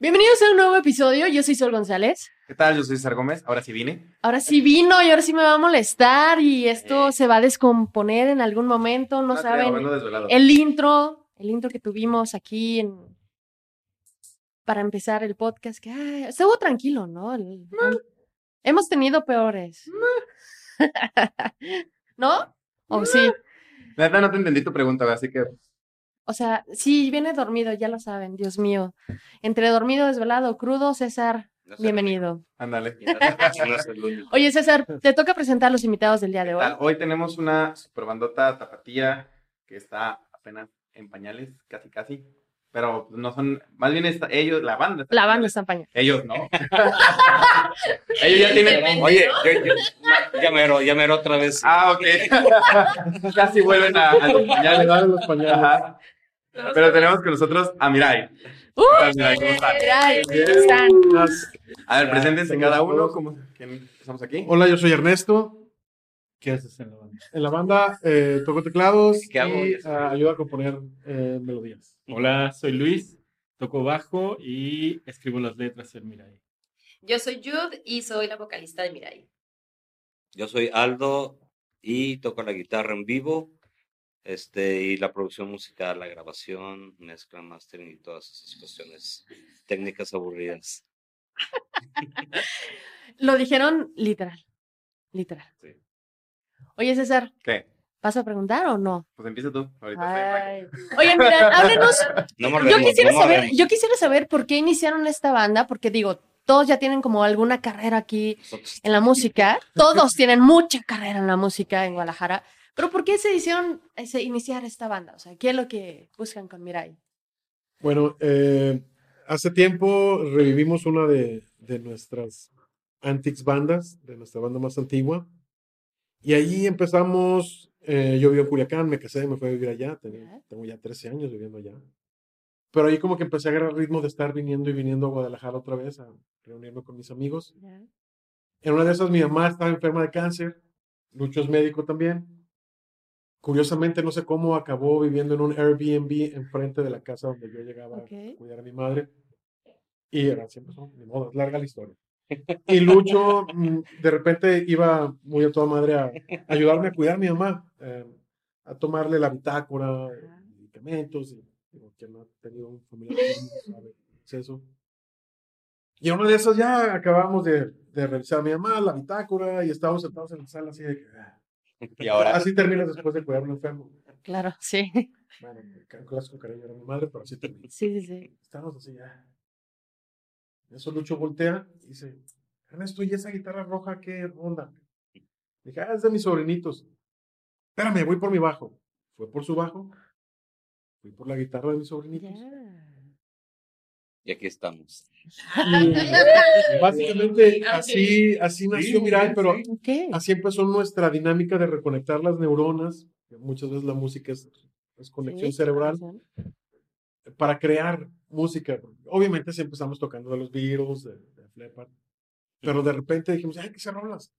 Bienvenidos a un nuevo episodio. Yo soy Sol González. ¿Qué tal? Yo soy César Gómez. Ahora sí vine. Ahora sí vino y ahora sí me va a molestar y esto se va a descomponer en algún momento. No saben. El intro, el intro que tuvimos aquí en- para empezar el podcast, que ay, estuvo tranquilo, ¿no? El- Hemos tenido peores. ¿No? ¿O sí? Neta, no te entendí tu pregunta, así que O sea, sí, viene dormido, ya lo saben, Dios mío. Entre dormido, desvelado, crudo, César, No sé, bienvenido. ándale. Oye, César, te toca presentar a los invitados del día de hoy. Hoy tenemos una super bandota tapatía que está apenas en pañales, casi casi. Pero no son, más bien está, ellos, la banda. está- La banda está en pañal. Ellos no. ellos ya tienen. Oye, yo, yo, ya mero, ya mero otra vez. Ah, ok. casi vuelven a, a los pañales. Los pañales. Ajá. Pero tenemos con nosotros a Mirai. ¡Uh! Hola, Mirai, ¿cómo están? Mirai, ¿cómo están? A ver, preséntense cada uno. ¿Cómo, ¿Quién empezamos aquí? Hola, yo soy Ernesto. ¿Qué haces en la banda? En la banda eh, toco teclados ¿Qué hago? y ah, ayudo a componer eh, melodías. Hola, soy Luis, toco bajo y escribo las letras en Mirai. Yo soy Jude y soy la vocalista de Mirai. Yo soy Aldo y toco la guitarra en vivo. Este, y la producción musical, la grabación, mezcla, mastering y todas esas cuestiones técnicas aburridas. Lo dijeron literal. Literal. Sí. Oye, César, ¿Qué? ¿vas a preguntar o no? Pues empieza tú. Ahorita Ay. Oye, mira, háblenos. No Yo quisiera no saber, yo quisiera saber por qué iniciaron esta banda, porque digo, todos ya tienen como alguna carrera aquí Nosotros- en la música. Todos tienen mucha carrera en la música en Guadalajara. Pero ¿por qué se hicieron ese, iniciar esta banda? O sea, ¿qué es lo que buscan con Mirai? Bueno, eh, hace tiempo revivimos una de, de nuestras antiques bandas, de nuestra banda más antigua. Y ahí empezamos, eh, yo vivo en Culiacán, me casé, me fui a vivir allá, tenía- tengo ya 13 años viviendo allá. Pero ahí como que empecé a agarrar ritmo de estar viniendo y viniendo a Guadalajara otra vez a reunirme con mis amigos. En una de esas mi mamá estaba enferma de cáncer, Lucho es médico también. Curiosamente no sé cómo acabó viviendo en un Airbnb enfrente de la casa donde yo llegaba a cuidar a mi madre. Y era siempre son, ni modo, es larga la historia. Y Lucho mm, de repente iba muy a toda madre a ayudarme a cuidar a mi mamá, eh, a tomarle la bitácora, medicamentos, y digo, quien no ha tenido un familiar sabe es eso. Y una de esas ya acabamos de, de revisar a mi mamá, la bitácora, y estábamos sentados en la sala así de que... ah, Y ahora. Así terminas después de cuidar a un enfermo. Claro, sí. Bueno, con clásico cariño era mi madre, pero así termina. Sí, sí, sí. Estábamos así ya. En Eso Lucho voltea y dice, Ernesto, ¿y esa guitarra roja qué onda? Dije, ah, es de mis sobrinitos. Espérame, voy por mi bajo. Fue por su bajo. Fui por la guitarra de mis sobrinitos. Y aquí estamos. Y básicamente así, así nació Mirai, pero así empezó nuestra dinámica de reconectar las neuronas. que Muchas veces la música es, es conexión Sí, cerebral. para crear música. Obviamente si empezamos tocando de los Beatles, de, de Leppard, pero de repente dijimos, hay que hacer rolas.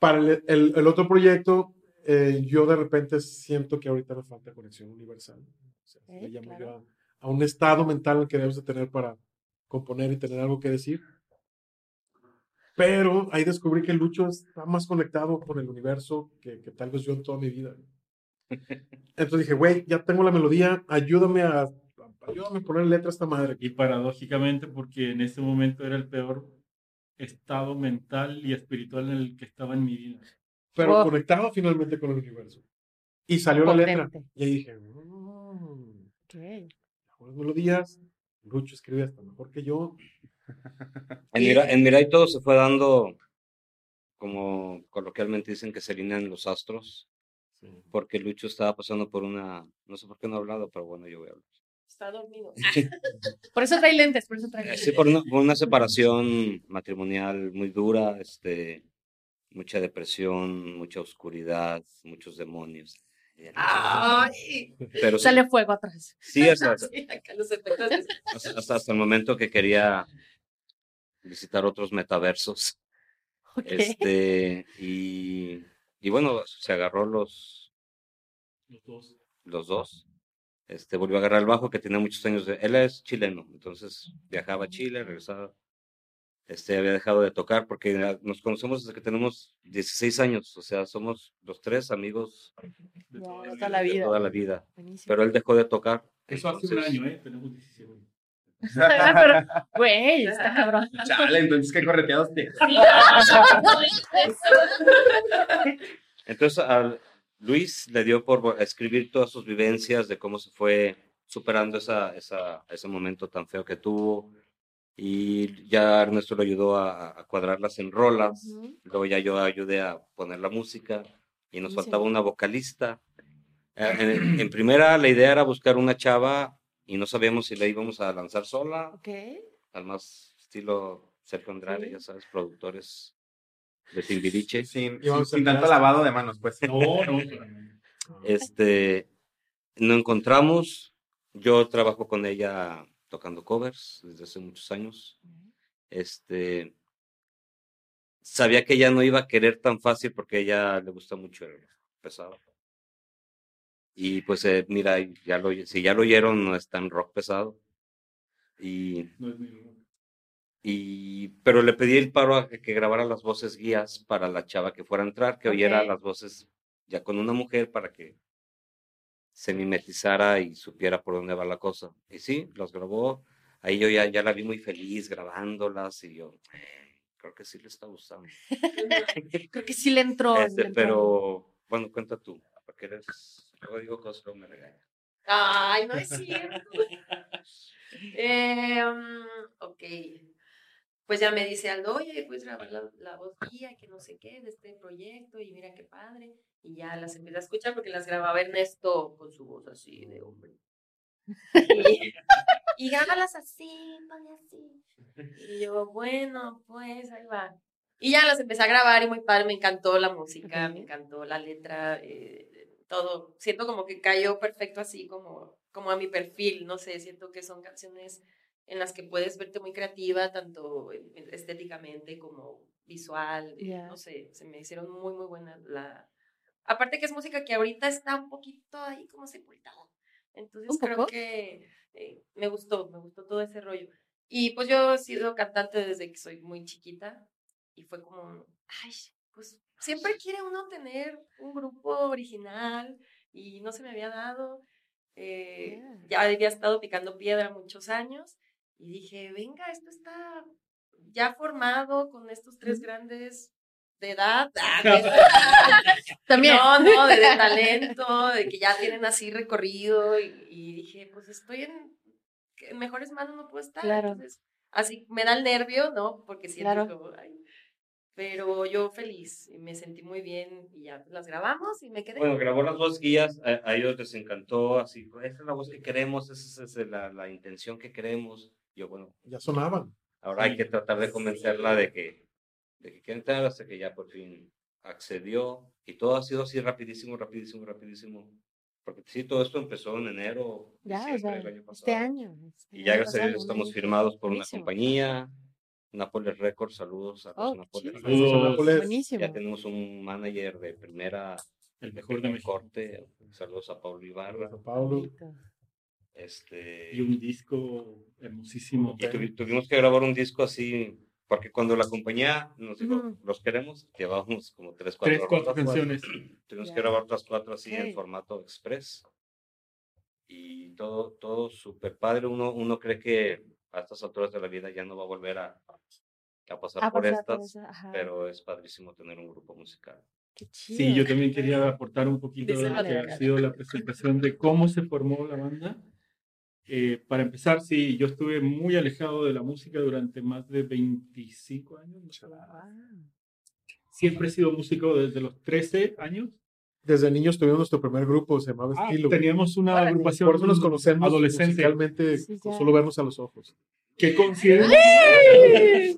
Para el, el- el otro proyecto, eh, yo de repente siento que ahorita me falta conexión universal. O sea, Ok, le llamo yo claro. a, a un estado mental que debes de tener para componer y tener algo que decir. Pero ahí descubrí que Lucho está más conectado con el universo que, que tal vez yo en toda mi vida. Entonces dije, güey, ya tengo la melodía, ayúdame a, ayúdame a poner letra a esta madre. Y paradójicamente, porque en ese momento era el peor estado mental y espiritual en el que estaba en mi vida. Pero Wow. conectado finalmente con el universo. Y salió la letra. Potente. Y ahí dije, "Mm, Ok. Buenas melodías. Lucho escribe hasta mejor que yo. En, Mira, en Mirai todo se fue dando, como coloquialmente dicen que se alinean los astros, porque Lucho estaba pasando por una, no sé por qué no ha hablado, pero bueno, yo voy a hablar. Está dormido. Por eso trae lentes, por eso trae Eh, lentes. Sí, por una, por una separación matrimonial muy dura, este, mucha depresión, mucha oscuridad, muchos demonios. ¡Ay! Pero sí, Sale fuego atrás. sí, hasta, Sí, el momento que quería visitar otros metaversos. Este, y, y bueno, se agarró los, Los dos. los dos. este, volvió a agarrar el bajo, que tenía muchos años de... Él es chileno, entonces viajaba a Chile, regresaba. Este, había dejado de tocar porque ah, nos conocemos desde que tenemos 16 años, o sea, somos los tres amigos De toda la vida. la de vida. toda la vida. Buenísimo. Pero él dejó de tocar. Eso hace un año, ¿eh? Tenemos 17 años. Pero, güey, está cabrón. Chale, entonces qué correteados te. Entonces a Luis le dio por escribir todas sus vivencias de cómo se fue superando esa, esa, ese momento tan feo que tuvo. Y ya Ernesto lo ayudó a, a cuadrarlas en rolas. Ujú. Luego ya yo ayudé a poner la música y nos Buenísimo. faltaba una vocalista. Eh, En, en primera la idea era buscar una chava y no sabíamos si la íbamos a lanzar sola, Ok. al más estilo Sergio Andrade, Sí. ya sabes, productores de Timbiriche. Sin, sin- sin tanto lavado de manos, pues. No, no. no. Este, no encontramos. Yo trabajo con ella tocando covers desde hace muchos años. Este, sabía que ella no iba a querer tan fácil porque a ella le gusta mucho el pesado. Y pues eh, mira, ya lo, si ya lo oyeron, no es tan rock pesado. Y, No es y, pero le pedí el paro a que, grabara las voces guías para la chava que fuera a entrar, que oyera las voces ya con una mujer para que se mimetizara y supiera por dónde va la cosa. Y sí, las grabó. Ahí yo ya, ya la vi muy feliz grabándolas y yo, "Eh, creo que sí le está gustando. Creo que sí le entró. Este, le entró. pero, bueno, cuenta tú, porque eres, luego digo cosas, luego me regañan. Ay, no es cierto. Eh, ok. Pues ya me dice Aldo, oye, puedes grabar la, la voz guía, que no sé qué, de este proyecto, y mira qué padre. Y ya las empecé a escuchar porque las grababa Ernesto con su voz así de hombre. Y, y grábalas así, así. Y yo, bueno, pues ahí va. Y ya las empecé a grabar y muy padre, me encantó la música, me encantó la letra, eh, todo. Siento como que cayó perfecto así como, como a mi perfil, no sé, siento que son canciones en las que puedes verte muy creativa, tanto en- en- estéticamente como visual, Ya. no sé, se me hicieron muy, muy buenas la... Aparte que es música que ahorita está un poquito ahí como sepultada. Entonces ¿Un creo poco? que eh, me gustó, me gustó todo ese rollo. Y pues yo he sido cantante desde que soy muy chiquita y fue como, ay, pues siempre quiere uno tener un grupo original y no se me había dado. Eh, Ya había estado picando piedra muchos años y dije, venga, esto está ya formado con estos tres grandes de edad. También. No, no, de, de talento, de que ya tienen así recorrido y, y dije, pues estoy en, en mejores manos, no puedo estar. Claro. Entonces, así me da el nervio, ¿no? Porque siento Claro. como, ay, pero yo feliz y me sentí muy bien y ya las grabamos y me quedé. Bueno, grabó las voz guías, a, a ellos les encantó, así, esa es la voz que queremos, esa es, esa es la, la intención que queremos. Yo, bueno, Ya sonaban. ahora hay que tratar de convencerla de que, de que quiere entrar hasta que ya por fin accedió. Y todo ha sido así rapidísimo, rapidísimo, rapidísimo. Porque sí, todo esto empezó en enero, Ya, o sea, año pasado. este año. este Y ya gracias a Dios estamos firmados por buenísimo. una compañía, Nápoles Records, saludos a los Oh, Nápoles. Saludos. Buenísimo. Ya tenemos un manager de primera, El mejor de México. corte. Saludos a Pablo Ibarra. Sao Paulo. Bonito. Este, Y un disco hermosísimo. y tuvi- tuvimos que grabar un disco así, porque cuando la compañía nos dijo, Ujú. los queremos, llevábamos como tres, cuatro, Tres, cuatro canciones. Tuvimos Ya. que grabar otras cuatro así en Ok. formato express. Y todo, todo súper padre. Uno, uno cree que a estas alturas de la vida ya no va a volver a, a pasar Ah, por pasar por estas, ajá. pero es padrísimo tener un grupo musical. Chido. Sí, yo también quería aportar un poquito de lo que ha sido la presentación de cómo se formó la banda. Eh, para empezar, sí, yo estuve muy alejado de la música durante más de 25 años. no. Siempre he sido músico desde los 13 años. Desde niños tuvimos nuestro primer grupo, se llamaba Ah, Estilo. teníamos una Órale. agrupación Por eso nos conocemos adolescente musicalmente, Sí, solo vernos a los ojos. que considero,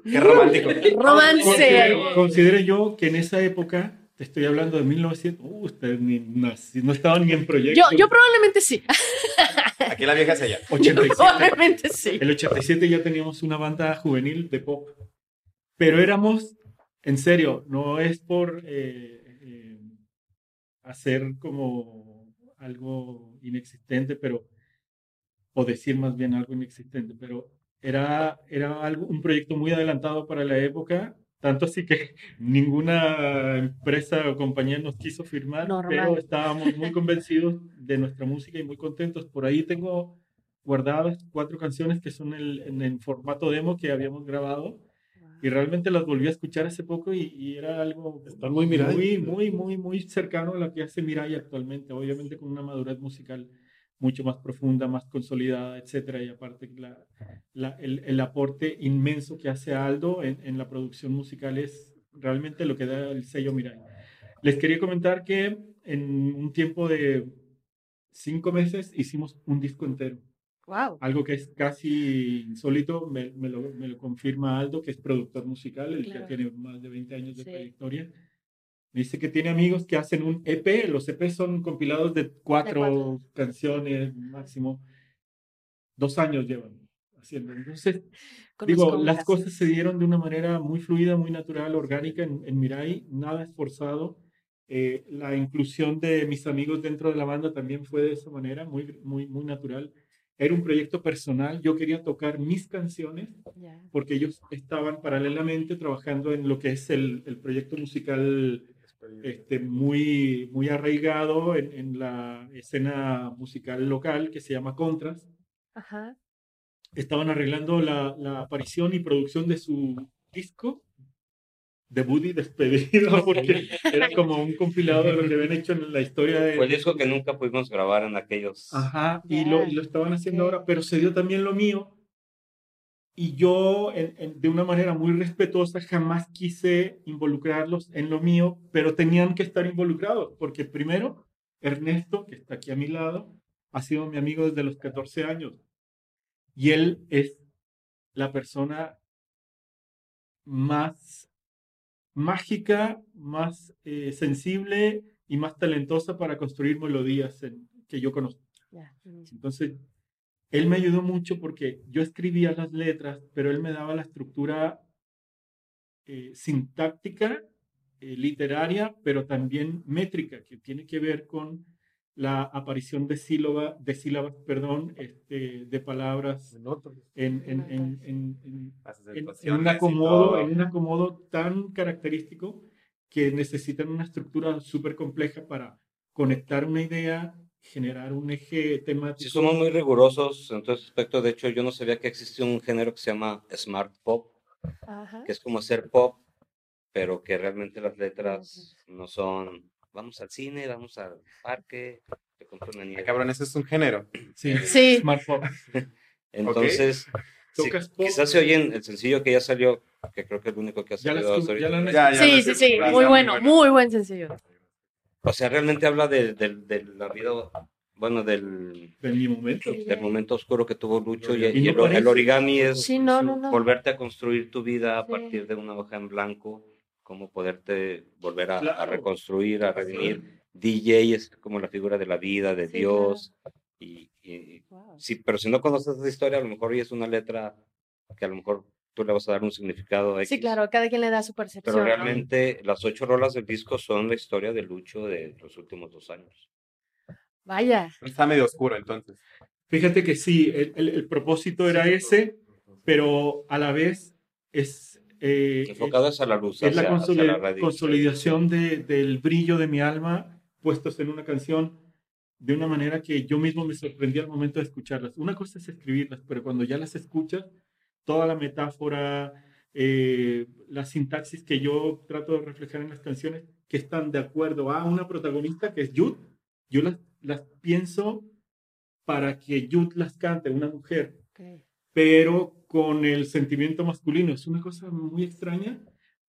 Qué romántico. Romance. considero, considero yo que en esa época, te estoy hablando de 1900, uh, ustedes ni nací- no estaban ni en proyecto. Yo, yo probablemente sí. Aquí la vieja es ella. 87. Probablemente sí. El 87 ya teníamos una banda juvenil de pop, pero éramos, en serio, no es por eh, eh, hacer como algo inexistente, pero o decir más bien algo inexistente, pero era, era algo, un proyecto muy adelantado para la época, tanto así que ninguna empresa o compañía nos quiso firmar, Normal. pero estábamos muy convencidos de nuestra música y muy contentos. Por ahí tengo guardadas cuatro canciones que son el- en el formato demo que habíamos grabado y realmente las volví a escuchar hace poco y, y era algo Están muy muy, muy, muy, muy cercano a lo que hace Mirai actualmente, obviamente con una madurez musical mucho más profunda, más consolidada, etcétera, y aparte la, la- el, el aporte inmenso que hace Aldo en, en la producción musical es realmente lo que da el sello Mirai. Les quería comentar que en un tiempo de cinco meses hicimos un disco entero Wow. algo que es casi insólito, me, me lo, me lo confirma Aldo, que es productor musical, el Claro. que tiene más de 20 años de Sí. trayectoria. Dice que tiene amigos que hacen un EP, los EP son compilados de cuatro, cuatro. canciones máximo, dos años llevan haciendo. Entonces, Conozco digo, las así. cosas se dieron de una manera muy fluida, muy natural, orgánica en, en Mirai, nada esforzado. Eh, la inclusión de mis amigos dentro de la banda también fue de esa manera, muy, muy, muy natural. Era un proyecto personal, yo quería tocar mis canciones Ya. porque ellos estaban paralelamente trabajando en lo que es el, el proyecto musical este, muy, muy arraigado en, en la escena musical local que se llama Contras Ajá. estaban arreglando la, la aparición y producción de su disco debut y despedido, porque era como un compilado de lo que habían hecho en la historia de... Fue el disco que nunca pudimos grabar en aquellos. Ajá, y Ya, lo, y lo estaban haciendo ok. ahora, pero se dio también lo mío. Y yo, en- en- de una manera muy respetuosa, jamás quise involucrarlos en lo mío, pero tenían que estar involucrados, porque primero, Ernesto, que está aquí a mi lado, ha sido mi amigo desde los 14 años. Y él es la persona más mágica, más eh, sensible y más talentosa para construir melodías en- que yo conozco. Entonces, él me ayudó mucho porque yo escribía las letras, pero él me daba la estructura eh, sintáctica, eh, literaria, pero también métrica, que tiene que ver con la aparición de, sílaba, de sílabas, perdón, este, de palabras En otro. en, en- en- en- en- Las en- en un acomodo, en un acomodo tan característico que necesitan una estructura súper compleja para conectar una idea, generar un eje temático. Sí, somos muy rigurosos en todo ese aspecto. De hecho, yo no sabía que existe un género que se llama Smart Pop, Ajá. que es como hacer pop, pero que realmente las letras no son. Vamos al cine, vamos al parque, te compro una Ah, nieve. cabrón, ese es un género. Sí, Sí. Smart Pop. Entonces, pop. quizás se oyen el sencillo que ya salió, que creo que es el único que ha Ya salido ya la Ya, ya Sí, sí, sí. Muy bueno, bueno. muy buen sencillo. O sea, realmente habla de, de- de la vida, bueno, del, de mi momento. Sí. del momento oscuro que tuvo Lucho y, Y y no el, el origami es Sí, no, no, no. volverte a construir tu vida a Sí. partir de una hoja en blanco, cómo poderte volver a, a Claro. reconstruir, a redimir. DJ es como la figura de la vida, de Sí, Dios. Y, y- Wow. sí, pero si no conoces esa historia, a lo mejor hoy es una letra que a lo mejor tú le vas a dar un significado Sí, X. claro, cada quien le da su percepción. Pero ¿no? realmente las ocho rolas del disco son la historia de Lucho de los últimos dos años. Vaya. Está medio oscuro, entonces. Fíjate que sí, el, el- el propósito era ese, pero a la vez es... eh, Enfocado hacia la luz, es la hacia- hacia consoli- la radio. consolidación de- del brillo de mi alma puestos en una canción de una manera que yo mismo me sorprendí al momento de escucharlas. Una cosa es escribirlas, pero cuando ya las escuchas, toda la metáfora, eh, la sintaxis que yo trato de reflejar en las canciones, que están de acuerdo a una protagonista que es Yud, yo las, las pienso para que Yud las cante, una mujer Ok. pero con el sentimiento masculino. Es una cosa muy extraña,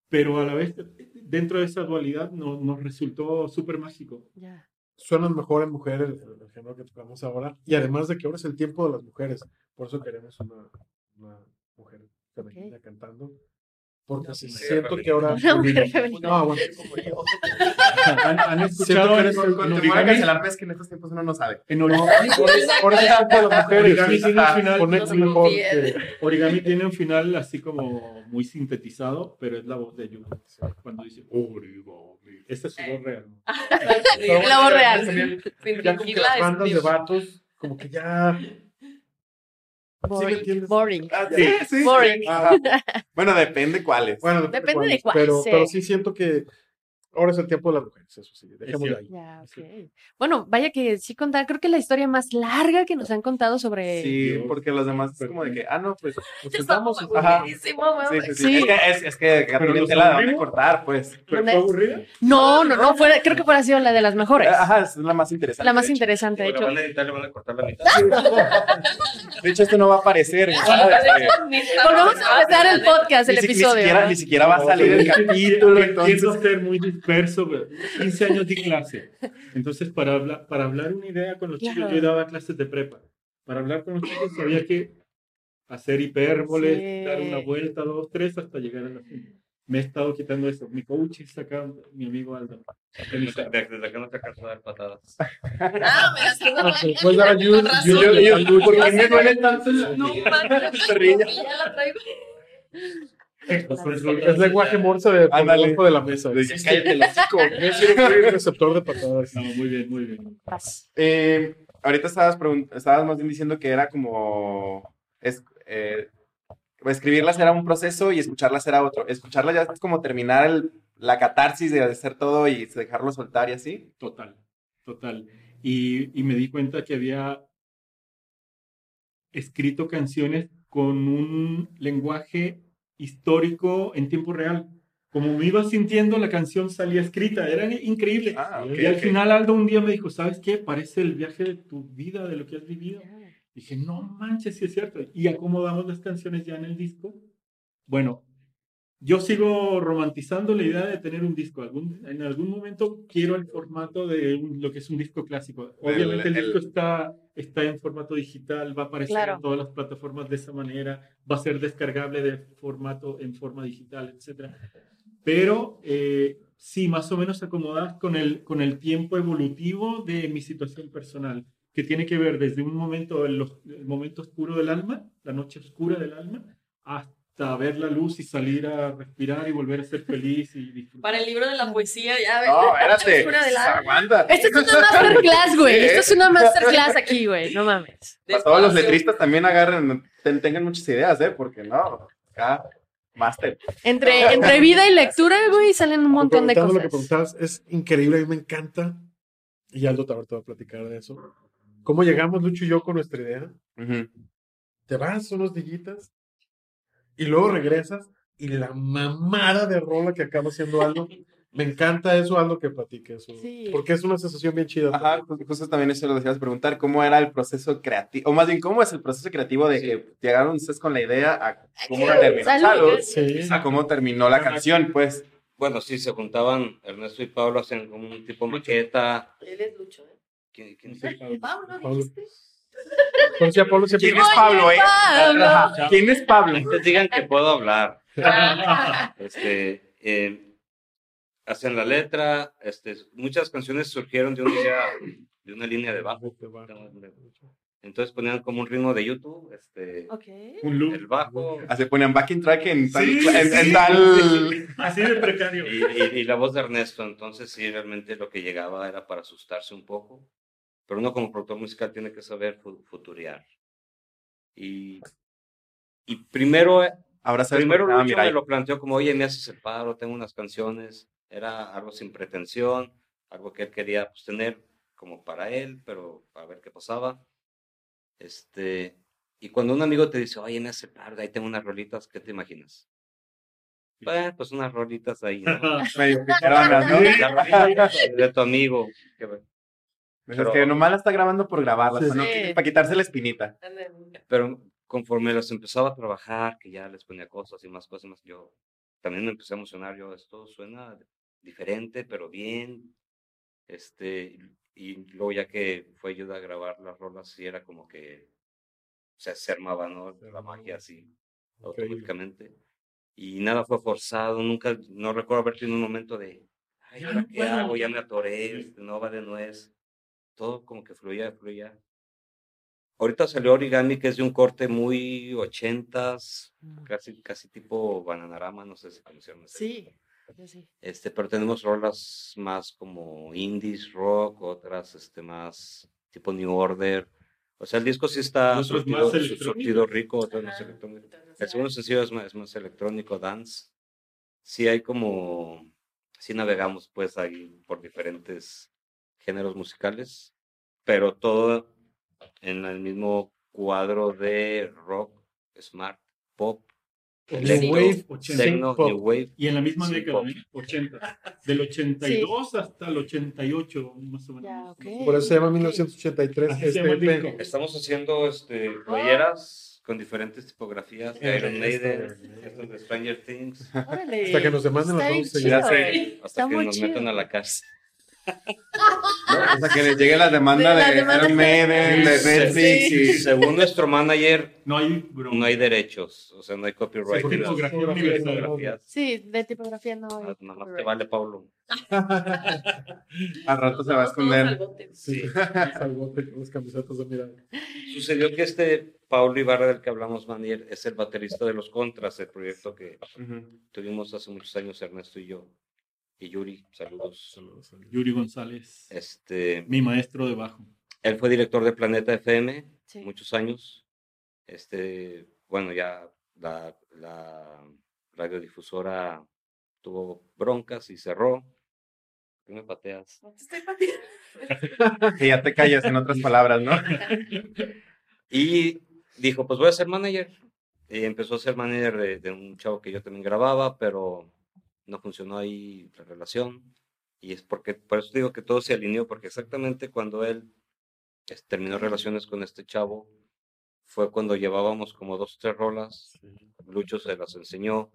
pero a la vez dentro de esa dualidad no- nos resultó súper mágico. Ya. Suenan mejor en mujeres el, el género que tocamos ahora. Y además de que ahora es el tiempo de las mujeres. Por eso queremos una, una mujer femenina cantando. Porque sí, siento que ahora. Una mujer femenina. No, bueno. ¿Han, han escuchado que temporada que se la pesca en estos tiempos uno no sabe. En origami, Por de las mujeres. Origami tiene un final, Conecta mejor que. origami tiene un final así como muy sintetizado, pero es la voz de Yu. Cuando dice origami. Esa es su voz real. La voz real. Ya como que las bandas de vatos, como que ya Boring. boring. Ah, sí, sí, sí. Boring. Ajá. Bueno, depende cuáles. Bueno, Depende de cuál pero, sea. pero sí siento que ahora es el tiempo de las mujeres, eso sí, dejémoslo ahí. Ya, Sí. ok. Bueno, vaya que sí contar, creo que la historia más larga que nos han contado sobre... Sí, Dios. porque los demás es como de que, ah, no, pues nos Estamos sentamos. Ajá. aburridísimo, Sí, sí, sí. Sí. Es que, es, que de dónde aburridos. cortar, pues. ¿Pero fue aburrida? No, no, no, fuera, creo que fuera sido la de las mejores. Ajá, es la más interesante. La más de hecho. interesante, de La hecho. van a editar, le van a cortar la mitad. De hecho, esto no va a aparecer. ¿sabes? Volvemos a empezar el podcast, el episodio. ni siquiera va a salir el capítulo, entonces. ser muy disperso, güey. 15 años de clase. Entonces, para hablar, para hablar una idea con los Claro. chicos, yo daba clases de prepa. Para hablar con los chicos había que hacer hipérboles, Sí. dar una vuelta, dos, tres, hasta llegar a la fin. Me he estado quitando eso. Mi coach es acá, mi amigo Aldo. Desde desde que no te alcanzó a dar patadas. Ah, me las quedó. Se puede dar a Yus- Con razón. Yus- Yo- yo- al Lucho. ¿Por qué me duele tanto? No Perrilla. ya la traigo. Es lenguaje morse de debajo de la mesa. Cállate el hocico. Es un receptor de patadas. No, muy bien, muy bien. Eh, ahorita estabas, más bien diciendo que era como. Es, eh, escribirlas era un proceso y escucharlas era otro. Escucharlas ya es como terminar el- la catarsis de hacer todo y dejarlo soltar y así. Total, total. Y, y me di cuenta que había escrito canciones con un lenguaje histórico en tiempo real. Como me iba sintiendo, la canción salía escrita. Era increíble. Ah, y al ok. final Aldo un día me dijo, ¿sabes qué? Parece el viaje de tu vida, de lo que has vivido. Dije, no manches, sí es cierto. Y acomodamos las canciones ya en el disco. Bueno, yo sigo romantizando la idea de tener un disco. Algún, en algún momento quiero el formato de un- lo que es un disco clásico. Obviamente el, el- disco está, está en formato digital, va a aparecer Claro. en todas las plataformas de esa manera, va a ser descargable de formato en forma digital, etc. Pero eh, sí, más o menos acomodadas con el, con el tiempo evolutivo de mi situación personal, que tiene que ver desde un momento, el, el momento oscuro del alma, la noche oscura del alma, hasta ver la luz y salir a respirar y volver a ser feliz y disfrutar. Para el libro de la poesía, ya ves. No, espérate. Aguanta. Esto es una masterclass, güey. Esto es una masterclass aquí, güey. No mames. Para todos los letristas también agarren, ten- tengan muchas ideas, ¿eh? Porque no, acá, máster. Entre, entre vida y lectura, güey, salen un montón de Preguntando Lo que cosas. preguntabas es increíble, a mí me encanta. Y Aldo te va a platicar de eso. ¿Cómo llegamos Lucho y yo con nuestra idea? Te vas unos dillitas y luego regresas y la mamada de rola que acaba haciendo Aldo. Me encanta eso, Aldo, que platique eso. Sí. Porque es una sensación bien chida. Ajá, pues, justo también eso lo decías preguntar, ¿cómo era el proceso creativo? O más bien, ¿cómo es el proceso creativo de que llegaron ustedes con la idea a cómo terminó Salud. Sí. a cómo terminó la canción? Pues, Bueno, sí, se juntaban Ernesto y Pablo, hacían como un tipo maqueta. Él es Lucho, ¿eh? ¿Quién, quién Sí, Pablo. Pablo, Pablo. ¿dijiste? Si a Pablo siempre ¿quién es Pablo, eh? Pablo. ¿Quién es Pablo? Antes digan que puedo hablar. Este, eh, hacen la letra, este, muchas canciones surgieron de una idea, de una línea de bajo. Entonces ponían como un ritmo de YouTube, este, Ok. Un loop. el bajo Así ponían backing track en tal, Sí, en, en sí. tal- Así de precario. y, y- y la voz de Ernesto. Entonces sí, realmente lo que llegaba era para asustarse un poco. Pero uno como productor musical tiene que saber fu- futurear. Y, y primero, Ahora sabes primero llama Lucho Mirai. me lo planteó como, oye, me haces el paro, tengo unas canciones. Era algo sin pretensión, algo que él quería pues, tener como para él, pero a ver qué pasaba. Este, y cuando un amigo te dice, oye, me hace el paro, ahí tengo unas rolitas, ¿qué te imaginas? Bueno, pues unas rolitas ahí, ¿no? Medio picaronas, ¿no? La rolita de tu amigo. que- Es que nomás la está grabando por grabarla, Sí. para, no- Sí. para quitarse la espinita. Pero conforme las empezaba a trabajar, que ya les ponía cosas y más cosas, más, yo también me empecé a emocionar. Yo, esto suena diferente, pero bien. Este, y luego ya que fue ayuda a grabar las rolas, sí era como que se, se armaba, ¿no? La magia así, automáticamente. Y nada fue forzado, nunca, no recuerdo haber tenido un momento de, ay, Ya ¿ahora no ¿qué puedo". hago? Ya me atoré, este, no va de nuez. Todo como que fluía, fluía. Ahorita salió Origami, que es de un corte muy ochentas, casi, casi tipo Bananarama, no sé si conocieron Sí. yo sí. Este, pero tenemos rolas más como indies, rock, otras este, más tipo New Order, O sea, el disco sí está surtido, más su- electrónico. surtido rico, otro más electrónico. entonces, El segundo sencillo es más, es más electrónico, dance. Sí hay como, sí navegamos pues ahí por diferentes géneros musicales, pero todo en el mismo cuadro de rock, smart, pop, Electro, Wave, ochenta. techno, synth pop. new wave. Y en la misma Sí, década. ¿eh? 80. Del 82 hasta el 88, más o menos. Ya, ok. Por eso se llama 1983 Así se este llama. Estamos haciendo este, playeras con diferentes tipografías de Iron Maiden, de Stranger Things, Órale. Hasta que nos demanden los dos, chido, ya sé. güey. hasta Está que nos chido. metan a la cárcel. O sea, que les llegue la demanda De. Iron Maiden, de Netflix sí. y... Según nuestro manager, No hay no hay derechos, o sea, no hay copyright. Sí, tipografía. Sí, de tipografía no. hay Ah, Nada más te vale, Pablo. Al rato se va a esconder. Sí, salvote con las camisetas de mira. Sucedió que este Pablo Ibarra del que hablamos, manager, es el baterista de Los Contras, el proyecto que tuvimos hace muchos años Ernesto y yo. Y Yuri, saludos. Yuri González, Este, mi maestro de bajo. él fue director de Planeta FM Sí. muchos años. Este, bueno, ya la, la radiodifusora tuvo broncas y cerró. ¿Qué me pateas? No te estoy pateando. Que ya te callas, en otras palabras, ¿no? Y dijo, pues voy a ser manager. Y empezó a ser manager de, de un chavo que yo también grababa, pero no funcionó ahí la relación. Y es porque, por eso digo que todo se alineó, porque exactamente cuando él terminó relaciones con este chavo, fue cuando llevábamos como dos o tres rolas. Lucho se las enseñó,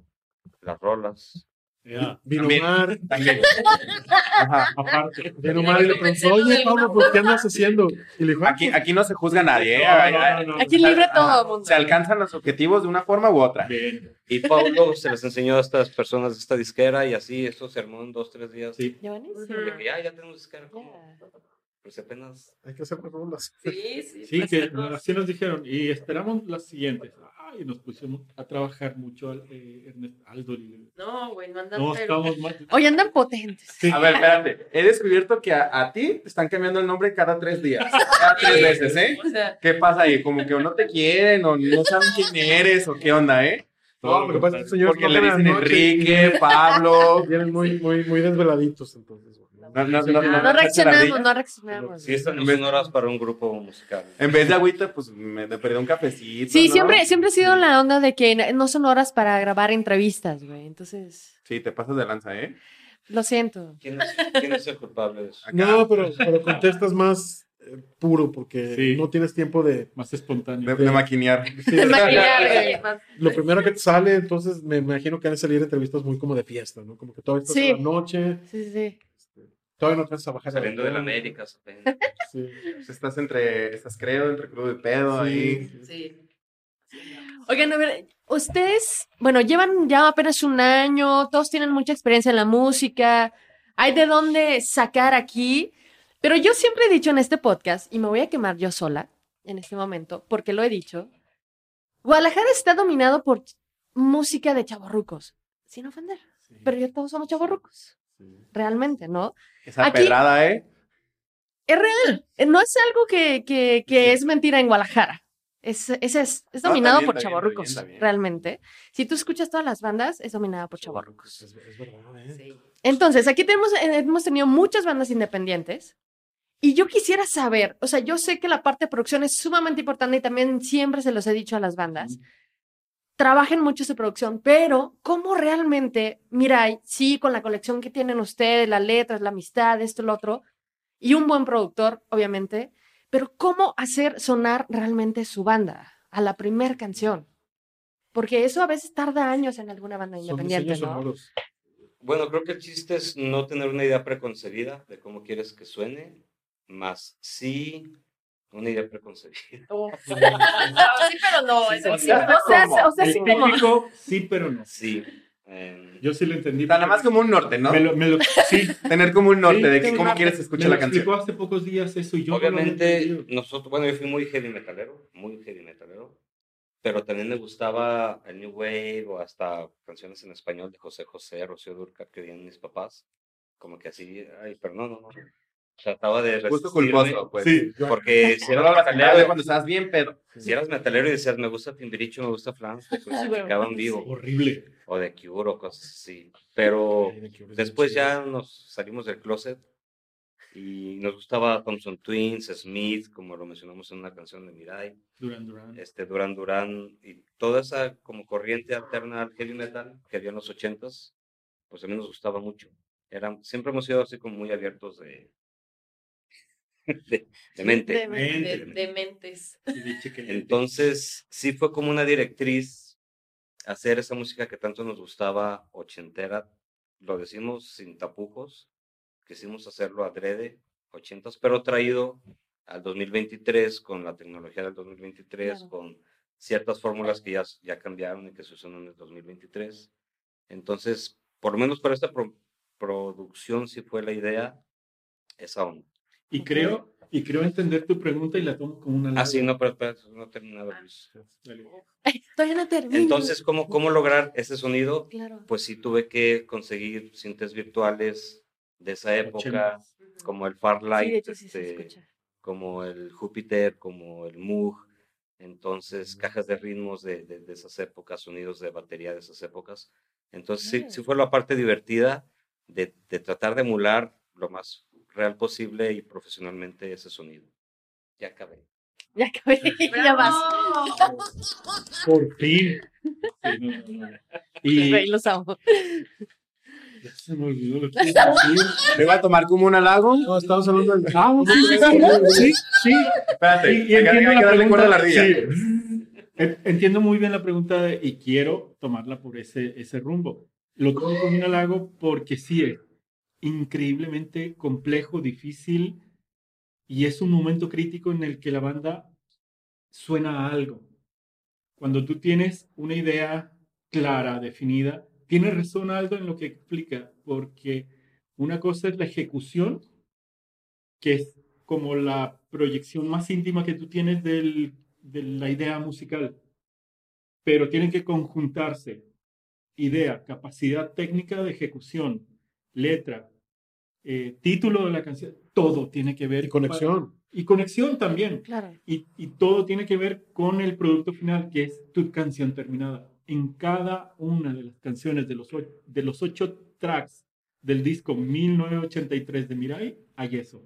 las rolas. Ya, Vino También. Mar, También. Ajá. aparte. vino Mar y le preguntó, oye Pablo, ¿por qué andas haciendo? Y le dijo, "Ah, Aquí, aquí no se juzga a nadie, ¿eh? No, ay, no, no. Aquí libre todo el mundo. Se alcanzan los objetivos de una forma u otra. Bien. Y Pablo se las enseñó a estas personas de esta disquera y así, eso se armó en dos, tres días. Sí. De que ya, ya tenemos disquera. Pues apenas hay que hacer rolas. Sí, sí. Sí, pues, que así nos dijeron. Y esperamos las siguientes. Ay, nos pusimos a trabajar mucho al, eh, Ernesto Aldo. y- No, güey, no andan No, estamos más. Oye, andan potentes. Sí. A ver, espérate. He descubierto que a, a ti te están cambiando el nombre cada tres días. Cada tres veces, ¿eh? O sea, ¿Qué pasa ahí? Como que o no te quieren o no saben quién eres o qué onda, ¿eh? No, lo que pasa es que señores Porque le dicen y Enrique, Pablo. Vienen muy, muy, muy desveladitos, entonces. No, no, no, reaccionamos, no reaccionamos. Sí, estas no son horas para un grupo musical. En vez de agüita, pues me me perdí un cafecito. Sí, ¿no? siempre, siempre ha sido la onda de que no son horas para grabar entrevistas, güey. Entonces, Sí, te pasas de lanza, ¿eh? lo siento. ¿Quién es, quién es el culpable de eso? No, pero, pero contestas más eh, puro porque Sí. no tienes tiempo de... Más espontáneo. De, de maquinear. sí, De lo primero que te sale, entonces me imagino que han de salir entrevistas muy como de fiesta, ¿no? Como que todavía estás Sí. en la noche, Sí, sí, sí. Todavía no vas a bajar. Saliendo de la América. Sí, Pues estás entre, estás creo, entre crudo y pedo ahí. sí, Sí. Oigan, a ver, ustedes, bueno, llevan ya apenas un año, todos tienen mucha experiencia en la música, hay de dónde sacar aquí, pero yo siempre he dicho en este podcast, y me voy a quemar yo sola en este momento, porque lo he dicho, Guadalajara está dominado por música de chavorrucos, sin ofender, sí, pero ya todos somos chavorrucos, sí. realmente, ¿no? Esa Aquí- pedrada, ¿eh? Es real, eh, no es algo que, que, que es mentira en Guadalajara. Es, es, es, dominado bien, por bien. realmente. Si tú escuchas todas las bandas, es dominada por chavorrucos. Es, es verdad, ¿eh? Sí. Entonces, aquí tenemos, eh, hemos tenido muchas bandas independientes. Y yo quisiera saber, o sea, yo sé que la parte de producción es sumamente importante y también siempre se los he dicho a las bandas. Trabajen mucho su producción, pero ¿cómo realmente, mira, sí, con la colección que tienen ustedes, las letras, la amistad, esto, lo otro, y un buen productor, obviamente, pero ¿cómo hacer sonar realmente su banda a la primer canción? Porque eso a veces tarda años en alguna banda independiente, ¿no? sonoros. Bueno, creo que el chiste es no tener una idea preconcebida de cómo quieres que suene, más sí una idea preconcebida. No, sí, pero no. sí. O sea, o sea, El sí como... típico, sí, pero no. Sí. em, Yo sí lo entendí. Nada más como un norte, ¿no? Me lo, me lo- sí, Tener como un norte Sí, de que sí, cómo me- quieres que me la canción. explicó hace pocos días eso y yo no Obviamente, nosotros, bueno, yo fui muy heavy metalero, muy heavy metalero, pero también me gustaba el New Wave o hasta canciones en español de José José, Rocío Durcal que tenían mis papás, como que así, ay, pero no, no, no. Trataba de Gusto resistirme, culposo, pues. Sí. Porque si Solo eras metalero, cuando estabas bien, pero. si eras metalero y decías, me gusta Timbiricho, me gusta Flans, te crucificaban vivo. Horrible. O de Cure o cosas así. Pero después ya nos salimos del closet y nos gustaba Thompson Twins, Smith, como lo mencionamos en una canción de Mirai, Duran Duran. este Duran Duran y toda esa como corriente alterna al heavy metal que había en los ochentas, pues a mí nos gustaba mucho. Eran, siempre hemos sido así como muy abiertos de, de, de mente. De- De, de mentes. Entonces, sí fue como una directriz hacer esa música que tanto nos gustaba, ochentera. Lo decimos sin tapujos, quisimos hacerlo adrede, ochentas, pero traído al 2023 con la tecnología del 2023, Claro. con ciertas fórmulas que ya, ya cambiaron y que se usan en el 2023. Entonces, por lo menos para esta pro- producción sí fue la idea, esa onda. Y creo, y creo entender tu pregunta y la tomo como una Ah, sí, larga. no, pero, pero no he terminado, Luis. Dale. Todavía no termino. Entonces, ¿cómo, ¿cómo lograr ese sonido? Claro. Pues sí tuve que conseguir sintes virtuales de esa época, como el Sí, Farlight, sí se este, como el Júpiter, como el Moog, entonces cajas de ritmos de, de- de esas épocas, sonidos de batería de esas épocas. Entonces sí, sí fue la parte divertida de, de tratar de emular lo más real posible y profesionalmente ese sonido. Ya acabé. Ya acabé, ya vas. Por fin. Sí, no, no, no. Y Rey, los amo. ya se me olvidó lo que iba a decir. ¿Me iba a tomar como un halago? No, estamos hablando del. Ah, sí, sí. Espérate, Y, y hay hay entiendo que la darle cuerda a la ardilla. sí. En- Entiendo muy bien la pregunta y quiero tomarla por ese, ese rumbo. Lo tomo como un halago porque sí es increíblemente complejo, difícil y es un momento crítico en el que la banda suena a algo. Cuando tú tienes una idea clara, definida, tiene razón algo en lo que explica, porque una cosa es la ejecución, que es como la proyección más íntima que tú tienes del- de la idea musical, pero tienen que conjuntarse idea, capacidad técnica de ejecución, letra, eh, título de la canción, todo tiene que ver Y conexión. y conexión también. Claro. Y, y todo tiene que ver con el producto final, que es tu canción terminada. En cada una de las canciones de los, de los ocho tracks del disco 1983 de Mirai, hay eso.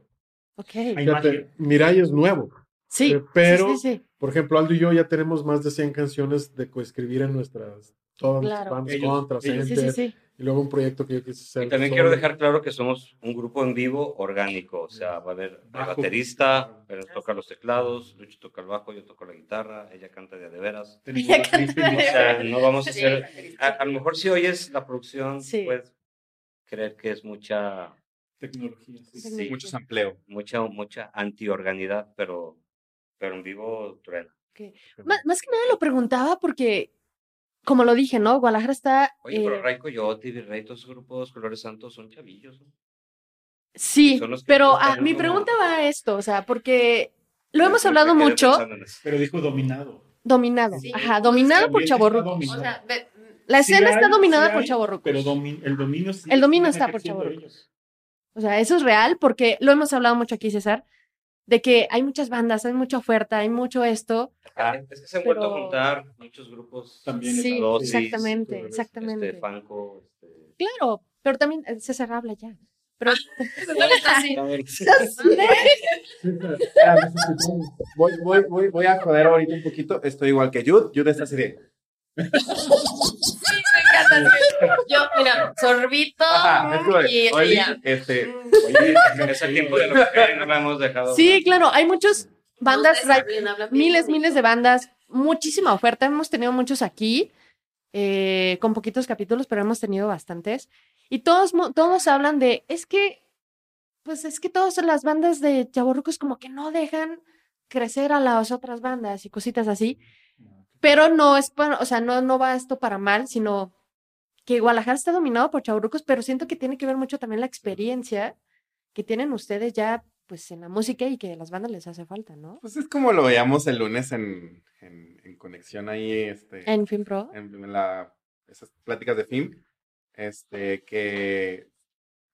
Ok. Hay Fíjate. Mirai es nuevo. Sí, Eh, pero- sí, sí, sí. Por ejemplo, Aldo y yo ya tenemos más de 100 canciones de coescribir en nuestras. Todas Claro. Ellos- contra, ellos- Sí, sí, Center, sí. Y luego un proyecto que yo quise hacer. Y también quiero dejar claro que somos un grupo en vivo orgánico, o sea, va a haber el baterista, él toca los teclados, Lucho toca el bajo, yo toco la guitarra, ella canta de de veras. Tenemos Ya la triste canté. O sea, no vamos a Sí, hacer... A, a lo mejor si oyes la producción, Sí. puedes creer que es mucha, Tecnología. sí. Sí. Mucho sampleo. mucha, mucha antiorganidad, pero, pero en vivo truena. Más, más que nada lo preguntaba porque, como lo dije, ¿no? Guadalajara está. Oye, eh, pero Ray Coyote, Virrey, todos esos grupos Colores Santos son chavillos, ¿no? sí, son los que pero ah, mi como- pregunta va a esto, o sea, porque lo hemos hablado mucho. Pero dijo dominado. dominado. Sí. Ajá, dominado por chavorrucos. O sea, La Sí escena hay, está dominada sí por chavorrucos. Pero domi- el dominio sí El dominio está por chavorrucos. O sea, eso es real porque lo hemos hablado mucho aquí, César, de que hay muchas bandas, hay mucha oferta, hay mucho esto. Ah, es que se han vuelto a juntar muchos grupos. También Sí, Dosis, exactamente, este, exactamente. Este, Fanco, este... Claro, pero también eh, César habla ya. Pero. Ah, Voy, voy, voy, voy a joder ahorita un poquito. Estoy igual que Jude. Jude está así de. Yo, mira, sorbito Ajá, y "Oli, ya. este, Oye, es el tiempo de lo que no lo hemos dejado. sí, claro, hay muchas bandas, hablan bien miles, bonito. miles de bandas, muchísima oferta. Hemos tenido muchos aquí, eh, con poquitos capítulos, pero hemos tenido bastantes. Y todos, todos hablan de, es que, pues es que todas las bandas de Chavorrucos como que no dejan crecer a las otras bandas y cositas así. Pero no es para, o sea, no, no va esto para mal, sino que Guadalajara está dominado por chaburrucos, pero siento que tiene que ver mucho también la experiencia que tienen ustedes ya, pues, en la música y que a las bandas les hace falta, ¿no? pues es como lo veíamos el lunes en, en, en conexión ahí, este, En FinPro. en la, esas pláticas de film, este, que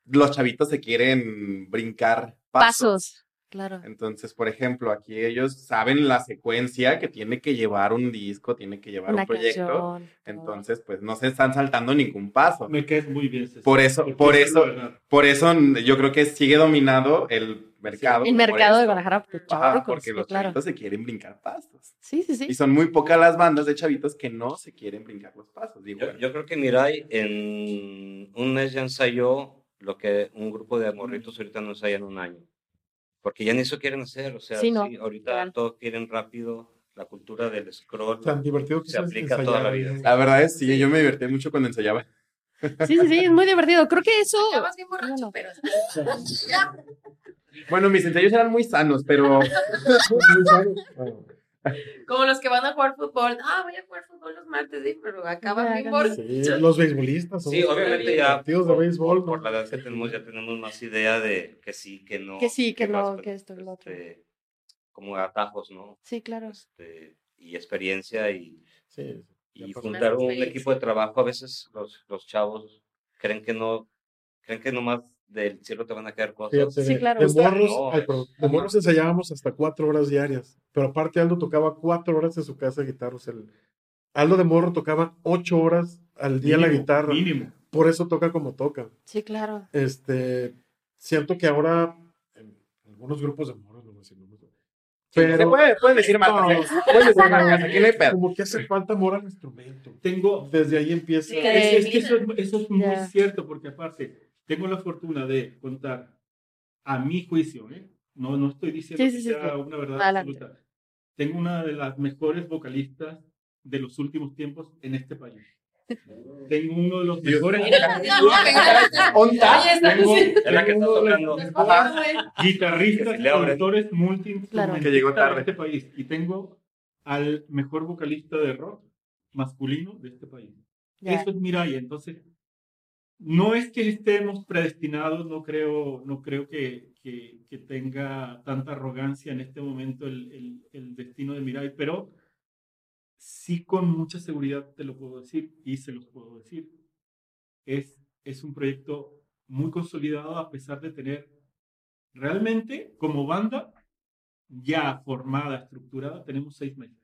los chavitos se quieren brincar pasos. Pasos. Claro. Entonces, por ejemplo, aquí ellos saben la secuencia que tiene que llevar un disco, tiene que llevar Una un proyecto. canción. Entonces, pues no se están saltando ningún paso. Me caes muy bien. César, Por eso- por es eso-. Por eso yo creo que sigue dominado el mercado. El mercado de. Guadalajara, chavorrucos, porque sí, los claro. chavitos se quieren brincar pasos. Sí, sí, sí. Y son muy pocas las bandas de chavitos que no se quieren brincar los pasos. Digo, Yo, bueno, yo creo que Mirai en un mes ya ensayó lo que un grupo de morritos ahorita no ensaya en un año. Porque ya ni eso quieren hacer. O sea, Sí, no, ahorita real. todos quieren rápido la cultura del scroll. Tan divertido que Se aplica ensayar toda la vida. la verdad es, sí, yo me divertí mucho cuando ensayaba. Sí, sí, sí, es muy divertido. Creo que eso. Bien borracho, Bueno. pero... Bueno, mis ensayos eran muy sanos, pero Como los que van a jugar fútbol. Ah, voy a jugar fútbol los martes, sí, pero bien ya. borrachos. Sí, los beisbolistas. Sí, obviamente ya partidos de por, béisbol, por- por la edad que tenemos ya tenemos más idea de que sí, que no. Que sí, que no, que esto y lo otro. este, como atajos, ¿no? Sí, claro. Este, y experiencia y, Sí, y juntar un equipo de trabajo. A veces los, los chavos creen que no, creen que nomás del cielo te van a caer cosas. Fíjate, Sí, de- claro. de morros, No, ay, perdón, de morros ensayábamos hasta cuatro horas diarias, pero aparte Aldo tocaba cuatro horas en su casa guitarra. o sea, el- Aldo de morro tocaba ocho horas al día la Mínimo, guitarra, Mínimo. por eso toca como toca. Sí, claro. Este, siento que ahora en algunos grupos de morros, no voy a decir nombres, se pero puede, pueden decir marcas, No. ¿eh? Pueden decir marcas, aquí no hay pedo. como que hace falta amor al instrumento. Tengo Desde ahí empieza. Sí, Es, es que eso, es- eso es muy cierto, porque aparte, tengo la fortuna de contar, a mi juicio, ¿eh? no, no estoy diciendo Sí, que sí, sí, sea sí. una verdad Adelante. absoluta. Tengo una de las mejores vocalistas de los últimos tiempos en este país. Tengo uno de los mejores Onda. Oye, está- tengo, Es la que está tengo uno de tocando. los Ajá. guitarristas Que y productores multi Claro. Que llegó tarde. de este país. Y tengo al mejor vocalista de rock masculino de este país. Ya. Eso es Mirai. Entonces, no es que estemos predestinados, no creo, no creo que, que, que tenga tanta arrogancia en este momento el, el, el destino de Mirai, pero sí con mucha seguridad te lo puedo decir y se los puedo decir. Es, es un proyecto muy consolidado a pesar de tener realmente como banda ya formada, estructurada, tenemos seis meses.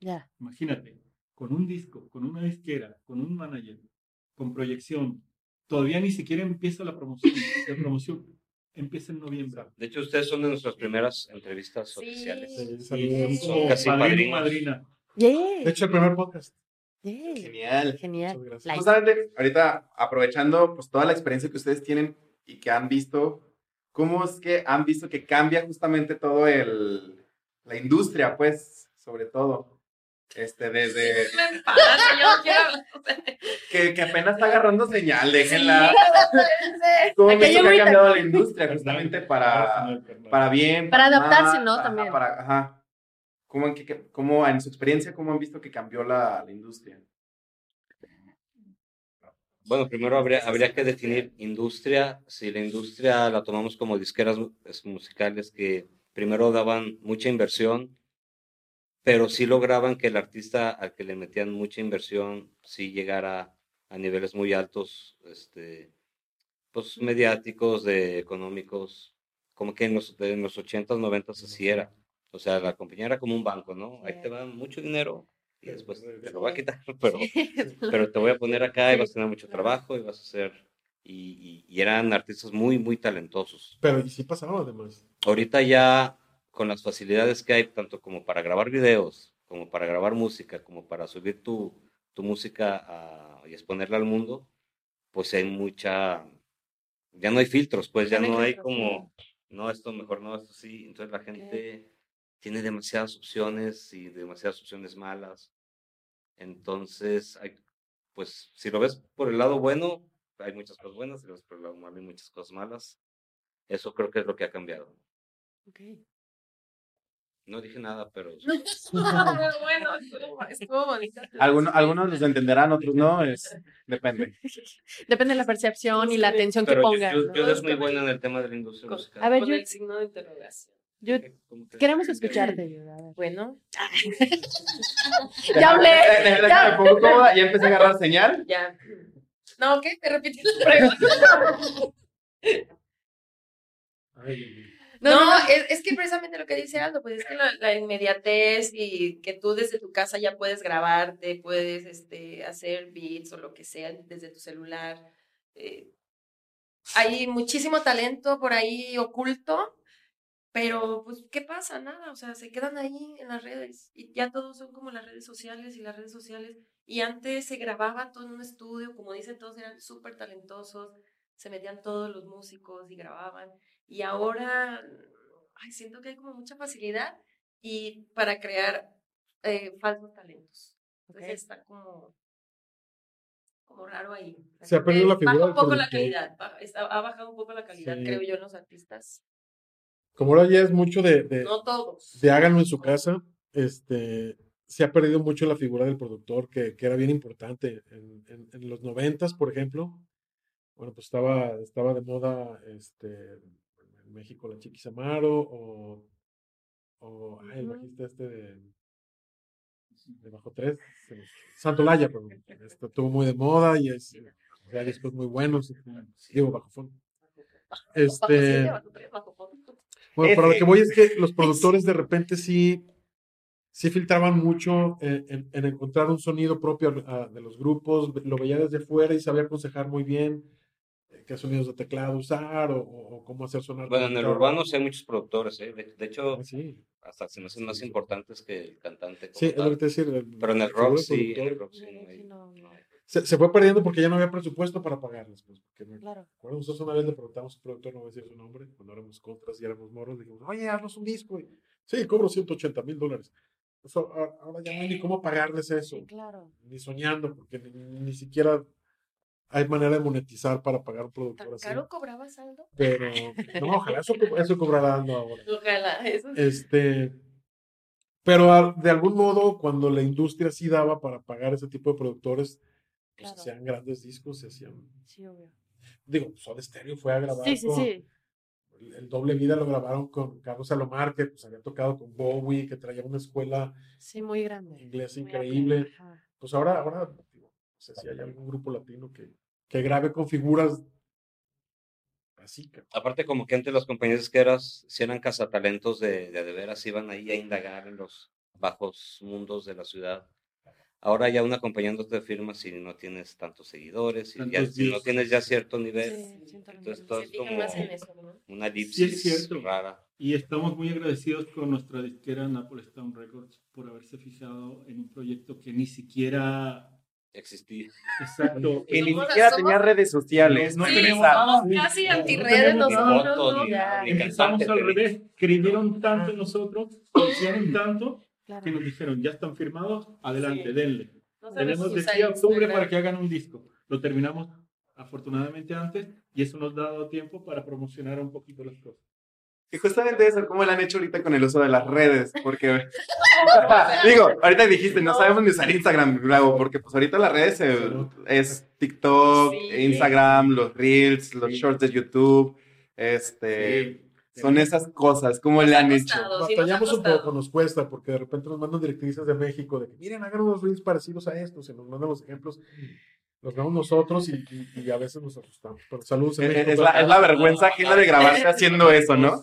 Ya. Imagínate, con un disco, con una disquera, con un manager, con proyección, todavía ni siquiera empieza la promoción. La promoción empieza en noviembre. De hecho, ustedes son de nuestras primeras entrevistas Sí. oficiales. Sí, son Casi padrino madrina. Yeah. De hecho, el primer podcast. Yeah. Genial. Genial. Like. Justamente, ahorita aprovechando pues toda la experiencia que ustedes tienen y que han visto, ¿cómo es que han visto que cambia justamente todo el la industria, pues, sobre todo? Este, desde Me yo quiero que, que apenas está agarrando señal, déjenla. Sí. ¿Cómo Aquí han visto hay que ha cambiado la industria justamente para, para bien? Para adaptarse, ¿no? También. Para, ajá. ¿Cómo, en qué- cómo, en su experiencia, cómo han visto que cambió la, la industria? Bueno, primero habría, habría que definir industria. Si la industria la tomamos como disqueras mu- es, musicales que primero daban mucha inversión, pero sí lograban que el artista al que le metían mucha inversión sí llegara a niveles muy altos, este, pues mediáticos, de económicos, como que en los, en los 80s, 90s así era. O sea, la compañía era como un banco, ¿no? Ahí te va mucho dinero y después te lo va a quitar, pero pero te voy a poner acá y vas a tener mucho trabajo y vas a hacer... Y, y- y eran artistas muy, muy talentosos. Pero y sí pasaba además. Ahorita ya con las facilidades que hay, tanto como para grabar videos, como para grabar música, como para subir tu, tu música a- y exponerla al mundo, pues hay mucha... Ya no hay filtros, pues ya Ya no hay hay como, no, esto mejor, no, esto sí. Entonces la gente tiene demasiadas opciones y demasiadas opciones malas. Entonces, hay, pues si lo ves por el lado bueno, hay muchas cosas buenas, si lo ves por el lado malo, hay muchas cosas malas. Eso creo que es lo que ha cambiado. Ok. No dije nada, pero bueno, estuvo, estuvo bonito. Algunos, algunos los entenderán, otros no, es, depende. Depende de la percepción y la atención que pero yo, pongan. yo, ¿no? yo es muy buena en el tema de la industria Con- musical. A ver, Con yo, el signo de interrogación. yo ¿Cómo te- queremos escucharte. yo, a ver. Bueno, Ya hablé, ya. me pongo cómoda, ya empecé a agarrar señal. ya. No, ¿qué? ¿Me repites la pregunta? Ay, No, No, no, no. Es, es que precisamente lo que dice Aldo, pues es que la, la inmediatez y que tú desde tu casa ya puedes grabarte, puedes este, hacer beats o lo que sea desde tu celular. eh, hay muchísimo talento por ahí oculto, pero pues, ¿qué pasa? Nada, o sea, se quedan ahí en las redes y ya todos son como las redes sociales y las redes sociales. Y antes se grababa todo en un estudio, como dicen todos, eran súper talentosos, se metían todos los músicos y grababan. Y ahora, ay, siento que hay como mucha facilidad y para crear eh, falsos talentos. Entonces está como, como raro ahí. Se ha perdido la figura Baja un poco la calidad, baja- está- ha bajado un poco la calidad, Sí. creo yo, en los artistas. Como ahora ya es mucho de, de, No todos. de háganlo en su casa, este, se ha perdido mucho la figura del productor, que, que era bien importante. En, en- en los noventas, por ejemplo, bueno, pues estaba, estaba de moda este, México la Chiquis Amaro o, o ay, el bajista este de, de Bajo Tres, se me- Santolaya, perdón. Este, estuvo muy de moda y es, ya discos muy buenos, digo, bajo fondo. Este, bueno, pero lo que- voy es que los productores de repente sí, sí filtraban mucho en, en- en encontrar un sonido propio ah, de los grupos, lo veía desde fuera y sabía aconsejar muy bien qué sonidos de teclado usar o, o- cómo hacer sonar. Bueno, en el urbano sí hay muchos productores, ¿eh? De, de hecho, Ah, sí, hasta se me hacen más importantes que el cantante. sí, es lo que te decía. el- Pero en el rock sí, en el rock sí. no no, Se, se fue perdiendo porque ya no había presupuesto para pagarles. Pues, porque me claro. acuerdo, nosotros una vez le preguntamos a un productor, no voy a decir su nombre, cuando éramos contras y éramos moros, dijimos, oye, haznos un disco. Y, sí, cobro 180 mil dólares. A- ahora ya no hay ni cómo pagarles eso. Sí, claro. ni soñando, porque ni, ni siquiera hay manera de monetizar para pagar un productor ¿Tan así. caro cobrabas algo? Pero, no, ojalá eso, eso cobrara Aldo ahora. Ojalá, eso sí. Este, pero de algún modo, cuando la industria sí daba para pagar ese tipo de productores, pues Claro. hacían grandes discos, se hacían, Sí, obvio. digo, Soda Stereo fue a grabar Sí, sí, con, sí. el, Doble Vida lo grabaron con Carlos Salomar, que pues había tocado con Bowie, que traía una escuela Sí, muy grande. inglesa muy increíble. pues ahora, ahora, digo, no sé si hay algún grupo latino que, que grabe con figuras así. Aparte, como que antes las compañías que eras, si eran cazatalentos de, de, de veras, iban ahí a indagar en los bajos mundos de la ciudad. Ahora ya una compañía no te firma si no tienes tantos seguidores, y ya, si no tienes ya cierto nivel. Sí, Entonces todo es como eso, ¿no? una Sí, es elipsis rara. Y estamos muy agradecidos con nuestra disquera Napoli Stone Records por haberse fijado en un proyecto que ni siquiera Existir. exacto Que ni siquiera tenía redes sociales. No no Sí, tenemos casi antirredes nosotros, fotos, ¿no? ni ni empezamos al revés creyeron tanto en nosotros confiaron tanto Claro. que nos dijeron ya están firmados adelante Sí. denle tenemos de aquí a octubre para que hagan un disco lo terminamos afortunadamente antes y eso nos ha dado tiempo para promocionar un poquito las cosas Y justamente eso, ¿cómo lo han hecho ahorita con el uso de las redes? Porque, digo, ahorita dijiste, no sabemos ni usar Instagram, luego, porque pues ahorita las redes es TikTok, Sí. Instagram, los Reels, los Sí. Shorts de YouTube, este, Sí. son esas cosas, ¿cómo le han hecho? costado. Ha Batallamos un poco, nos cuesta, porque de repente nos mandan directrices de México de que miren, hagan unos reels parecidos a estos, y nos mandan los ejemplos, los vemos nosotros y, y- y a veces nos asustamos. Pero saludos en Es, México. es la, es la vergüenza ajena de grabarse haciendo eso, ¿no?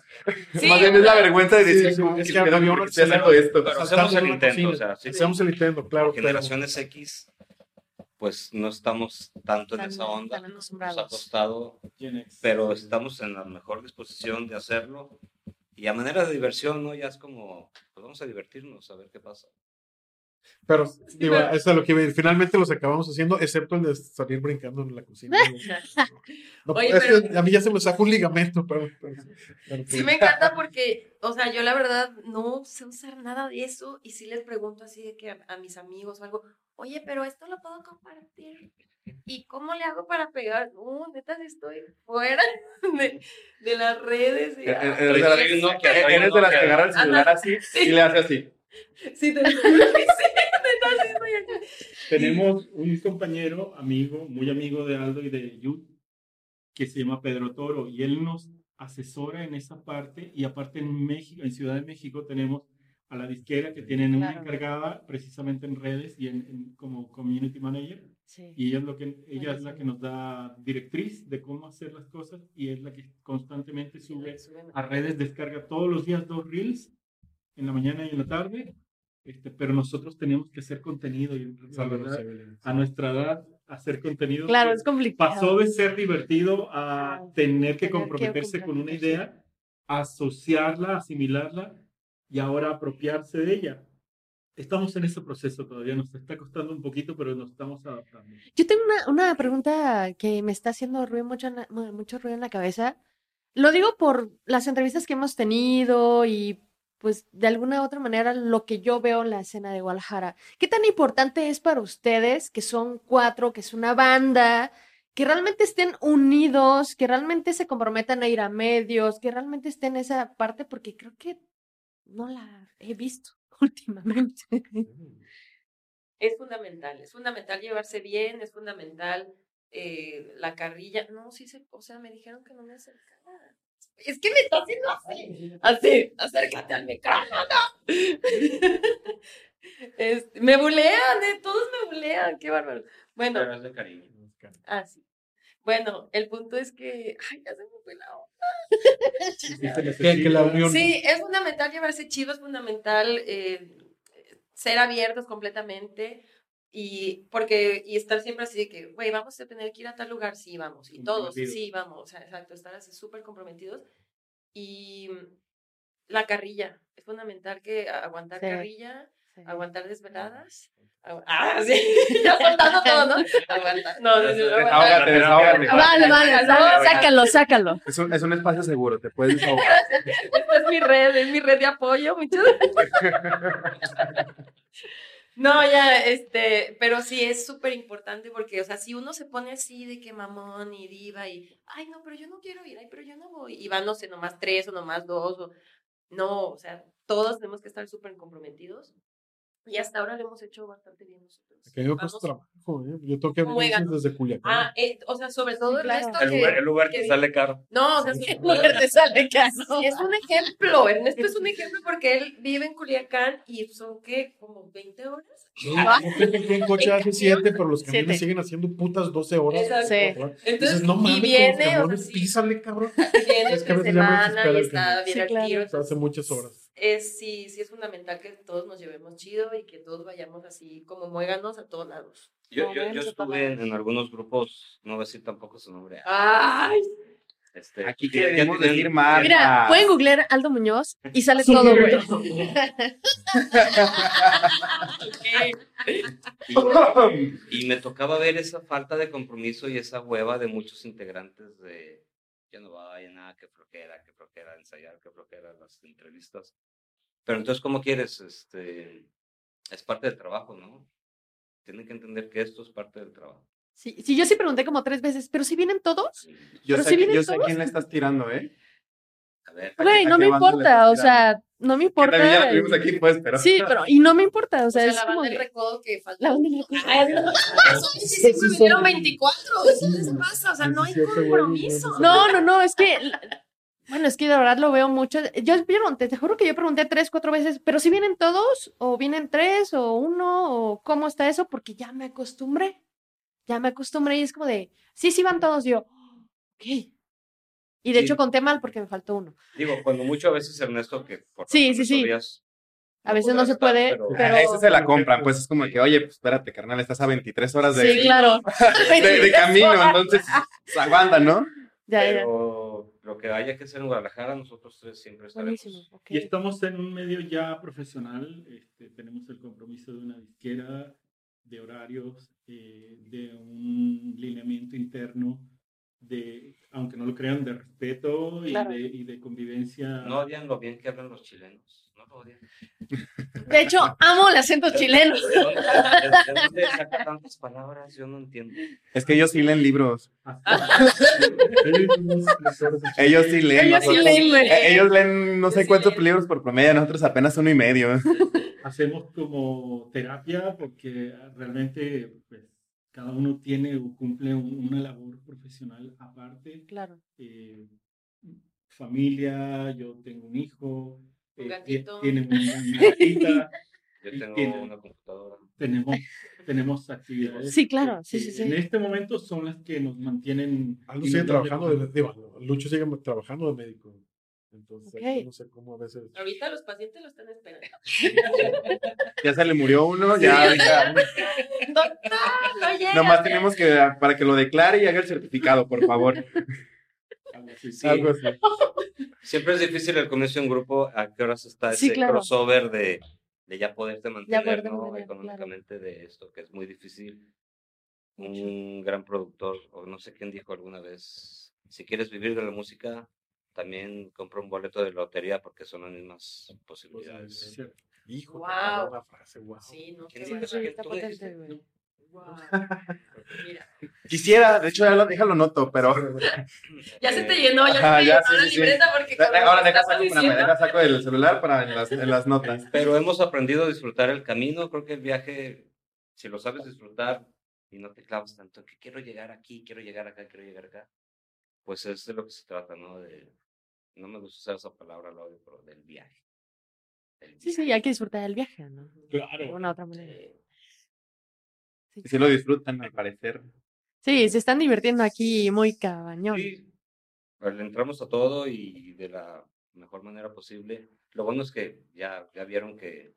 Sí, Más bien es la vergüenza de decir, sí, "¿Cómo es que que pedo, había por una qué estoy haciendo esto? Pero hacemos el intento, o sea, sí. Hacemos el intento, claro. pero- Generaciones X, pues no estamos tanto en Tan- esa onda. Nos ha costado pero estamos en la mejor disposición de hacerlo. Y a manera de diversión, ¿no? Ya es como, pues vamos a divertirnos, a ver qué pasa. Pero, digo, eso es lo que iba a ir. finalmente los acabamos haciendo, excepto el de salir brincando en la cocina. No, Oye, es pero- que a mí ya se me sacó un ligamento, pero, pero- pero- Sí me encanta porque, o sea, yo la verdad no sé usar nada de eso y sí les pregunto así de que a, a mis amigos o algo, oye, pero esto lo puedo compartir. ¿Y cómo le hago para pegar? No, neta, sí estoy fuera de, de las redes. y- Eh, eh, ay, eres de las- trae un Eres de las que agarra el celular así y le hace así. Sí, te lo juro que sí, neta, sí estoy así. Tenemos un compañero, amigo, muy amigo de Aldo y de Yud, que se llama Pedro Toro, y él nos asesora en esa parte, y aparte en México, en Ciudad de México tenemos a la disquera que tienen una Claro. encargada precisamente en redes y en, en- como community manager. Sí. Y ella es, lo que, ella es la que nos da directriz de cómo hacer las cosas y es la que constantemente sube a redes, descarga todos los días dos reels, en la mañana y en la tarde. Este, pero nosotros tenemos que hacer contenido y la verdad, a nuestra edad hacer contenido Claro, es complicado. pasó de ser divertido a Claro. tener que Tener que comprometerse con una idea, asociarla, asimilarla y ahora apropiarse de ella. Estamos en ese proceso todavía, nos está costando un poquito, pero nos estamos adaptando. Yo tengo una, una pregunta que me está haciendo ruido mucho, mucho ruido en la cabeza. Lo digo por las entrevistas que hemos tenido y pues de alguna u otra manera lo que yo veo en la escena de Guadalajara. ¿Qué tan importante es para ustedes, que son cuatro, que es una banda, que realmente estén unidos, que realmente se comprometan a ir a medios, que realmente estén en esa parte? Porque creo que no la he visto últimamente. Es fundamental, es fundamental llevarse bien, es fundamental eh, la carrilla. No, sí se, o sea, me dijeron que no me acercara. Es que me está haciendo así, así, acércate al micrófono. Este, me bulean, eh, todos me bulean, qué bárbaro. Bueno, Pero es de cariño. ah, sí. Bueno, el punto es que, ay, ya se me fue la onda. Que, que la unión. Sí, es fundamental llevarse chido, es fundamental eh, ser abiertos completamente y porque y estar siempre así de que, güey, vamos a tener que ir a tal lugar, sí, vamos, y todos, sí, vamos, o sea, exacto, estar así súper comprometidos y mm, la carrilla, es fundamental que aguantar Sí. carrilla, Sí. aguantar desveladas. agu- Ah, sí, ya soltando todo, ¿no? Aguantar. No, no, no, aguantar. Desahógate, desahógate. Vale, vale, Sácalo. sácalo, sácalo. Es un, es un espacio seguro, te puedes desahogar. Es mi red, es mi red de apoyo, muchas No, ya, este, pero sí es súper importante porque, o sea, si uno se pone así de que mamón y diva y, ay, no, pero yo no quiero ir, ay, pero yo no voy, y van, no sé, nomás tres o nomás dos, o, no, o sea, todos tenemos que estar súper comprometidos y hasta ahora lo hemos hecho bastante bien nosotros. Que me cuesta Vamos- trabajo, ¿eh? Yo toqué desde Culiacán. Ah, eh, o sea, sobre todo Sí, claro. El que- lugar, el lugar que te sale caro. No, o sea, Sí, sí, Mujer te sale caro. Sí, es un ejemplo. Ernesto es un ejemplo porque él vive en Culiacán y son, ¿qué? Como 20 horas. No, no sé por qué en coche En hace camión, 7, pero los camiones siete. siguen haciendo putas 12 horas. Exacto. Sí. Entonces, no mames, y viene, o sea, písale, cabrón. viene Es que a entre veces ya me semana desespera y el está camión. bien Sí, al claro. tiro. O sea, hace muchas horas. Es, sí, sí es fundamental que todos nos llevemos chido y que todos vayamos así como muéganos a todos lados. Yo, yo, yo estuve en, algunos grupos, no voy a decir tampoco su nombre. ¡Ay! Este, Aquí que- que queremos decir más. Mira, pueden googlear Aldo Muñoz y sale todo, güey. Y, y me tocaba ver esa falta de compromiso y esa hueva de muchos integrantes de ya no vaya nada, que flojera, que flojera ensayar, que flojera las entrevistas. Pero entonces, ¿cómo quieres? Este, es parte del trabajo, ¿no? Tienen que entender que esto es parte del trabajo. Sí, sí, yo sí pregunté como tres veces, ¿pero si vienen todos? Yo Pero sé, si vienen yo sé a todos. quién le estás tirando, ¿eh? A ver, ¿A Güey, qué- no me importa, o sea, no me Que importa. también ya la tuvimos aquí, pues, pero. Sí, pero, y no me importa, o O sea, es la como banda del que- recodo que faltó. la banda del recodo. Ay, no. Sí, sí, me vinieron 24. Eso les pasa. O sea, no hay 17 güeyes, compromiso. No, no, no, es que, bueno, es que de verdad lo veo mucho. Yo pregunté, te juro que yo pregunté tres, cuatro veces, pero si vienen todos, o vienen tres, o uno, o cómo está eso, porque ya me acostumbré. Ya me acostumbré y es como de, sí, sí van todos, yo, ok. Y de Sí. hecho conté mal porque me faltó uno. digo, cuando mucho a veces Ernesto, que por Sí, sí, sí. A veces no se estar, puede, pero- pero... A ese se la compran, pues es como que, oye, pues espérate, carnal, estás a 23 horas de, Sí, claro. de, de camino, entonces, pues, aguanta, ¿no? Ya, ya. Lo que haya que hacer en Guadalajara, nosotros tres siempre estaremos. Y estamos en un medio ya profesional, este, tenemos el compromiso de una disquera, de horarios, eh, de un lineamiento interno, de, aunque no lo crean, de respeto y, Claro. de, y de convivencia. No odian lo bien que hablan los chilenos. No. De hecho, amo el acento chileno. ¿De dónde, de- de dónde saca tantas palabras? Yo no entiendo. Es que ellos sí leen libros. Ellos sí leen. Ellos sí leen, eh, ellos leen no sé Sí cuántos leen. libros por promedio, nosotros apenas uno y medio. hacemos como terapia porque realmente pues, cada uno tiene o cumple un- una labor profesional aparte. Claro. eh, familia, yo tengo un hijo, Un gatito. tienen una gatita, Yo tengo tiene- una computadora. tenemos, tenemos actividades. Sí, claro, sí, sí, sí. En este momento son las que nos mantienen. Aldo en sigue trabajando de, Lucho sigue trabajando de médico. Entonces, no sé cómo a veces. Ahorita los pacientes lo están esperando. Ya se le murió uno, ya Doctor, no llega. Nomás tenemos que, para que lo declare y haga el certificado, por favor. algo así. Sí. Algo así. Siempre es difícil el comienzo de un grupo. ¿A qué horas está Sí, ese claro. crossover de, de ya poderte mantener poderte ¿no? mantener, claro. económicamente de esto? Que es muy difícil. Un gran productor, o no sé quién dijo alguna vez, si quieres vivir de la música, también compra un boleto de lotería porque son las mismas Pues, posibilidades. Hijo, Wow. frase, wow. Sí, no, ¿Quién qué dijo Sí, eso? está ¿Tú dijiste? Wow. Mira, Quisiera, de hecho, ya lo, déjalo noto, pero. ya se te Eh, llenó, ya Ajá, se te ya, llenó sí, la sí, sí. libreta porque Ahora deja saco, espérame, diciendo, deja saco el celular para en las, en las notas. Pero hemos aprendido a disfrutar el camino. Creo que el viaje, si lo sabes disfrutar y no te clavas tanto que quiero llegar aquí, quiero llegar acá, quiero llegar acá, pues es de lo que se trata, ¿no? De, no me gusta usar esa palabra, lo odio, pero del viaje. Del Sí, sí, hay que disfrutar del viaje, ¿no? De Claro. una u otra manera. Y si lo disfrutan, al parecer. Sí, se están divirtiendo aquí muy cabañón. Sí, pues, le entramos a todo y de la mejor manera posible. Lo bueno es que ya, ya vieron que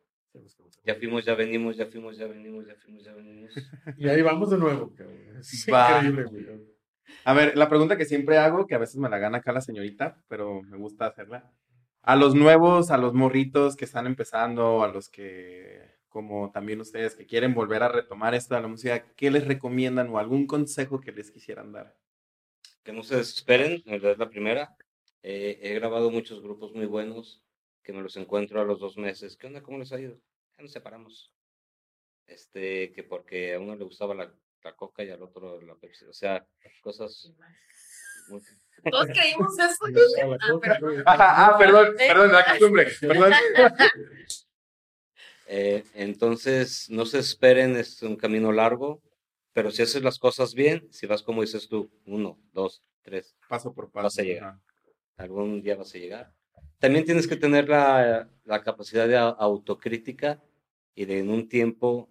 ya fuimos, ya venimos, ya fuimos, ya venimos, ya fuimos, ya venimos. Y ahí vamos de nuevo. Es Va. increíble, güey. A ver, la pregunta que siempre hago, que a veces me la gana acá la señorita, pero me gusta hacerla. A los nuevos, a los morritos que están empezando, a los que, como también ustedes, que quieren volver a retomar esto de la música, ¿qué les recomiendan o algún consejo que les quisieran dar? que no se desesperen, en realidad es la primera. Eh, he grabado muchos grupos muy buenos que me los encuentro a los dos meses. ¿Qué onda? ¿Cómo les ha ido? Ya nos separamos. Este, que porque a uno le gustaba la, la coca y al otro la Pepsi. O sea, cosas muy... Todos creímos eso. Ah. Ah, perdón, perdón, la costumbre, perdón. Eh, entonces, no se esperen, es un camino largo, pero si haces las cosas bien, si vas como dices tú, uno, dos, tres, Paso por paso. Vas a llegar. ajá. algún día vas a llegar. También tienes que tener la, la capacidad de autocrítica y de en un tiempo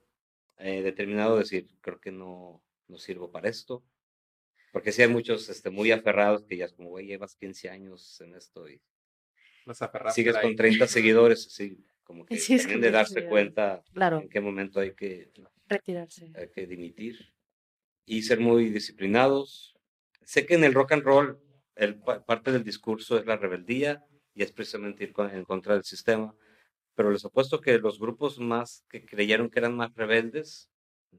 eh, determinado decir, creo que no, no sirvo para esto. Porque sí hay muchos este, muy aferrados que ya es como, güey, llevas 15 años en esto y Los sigues con 30 seguidores, así como que tienen con de 30 darse seguidores. cuenta Claro, en qué momento hay que, retirarse. hay que dimitir y ser muy disciplinados. Sé que en el rock and roll el, pa- parte del discurso es la rebeldía y es precisamente ir con- en contra del sistema, pero les apuesto que los grupos más que creyeron que eran más rebeldes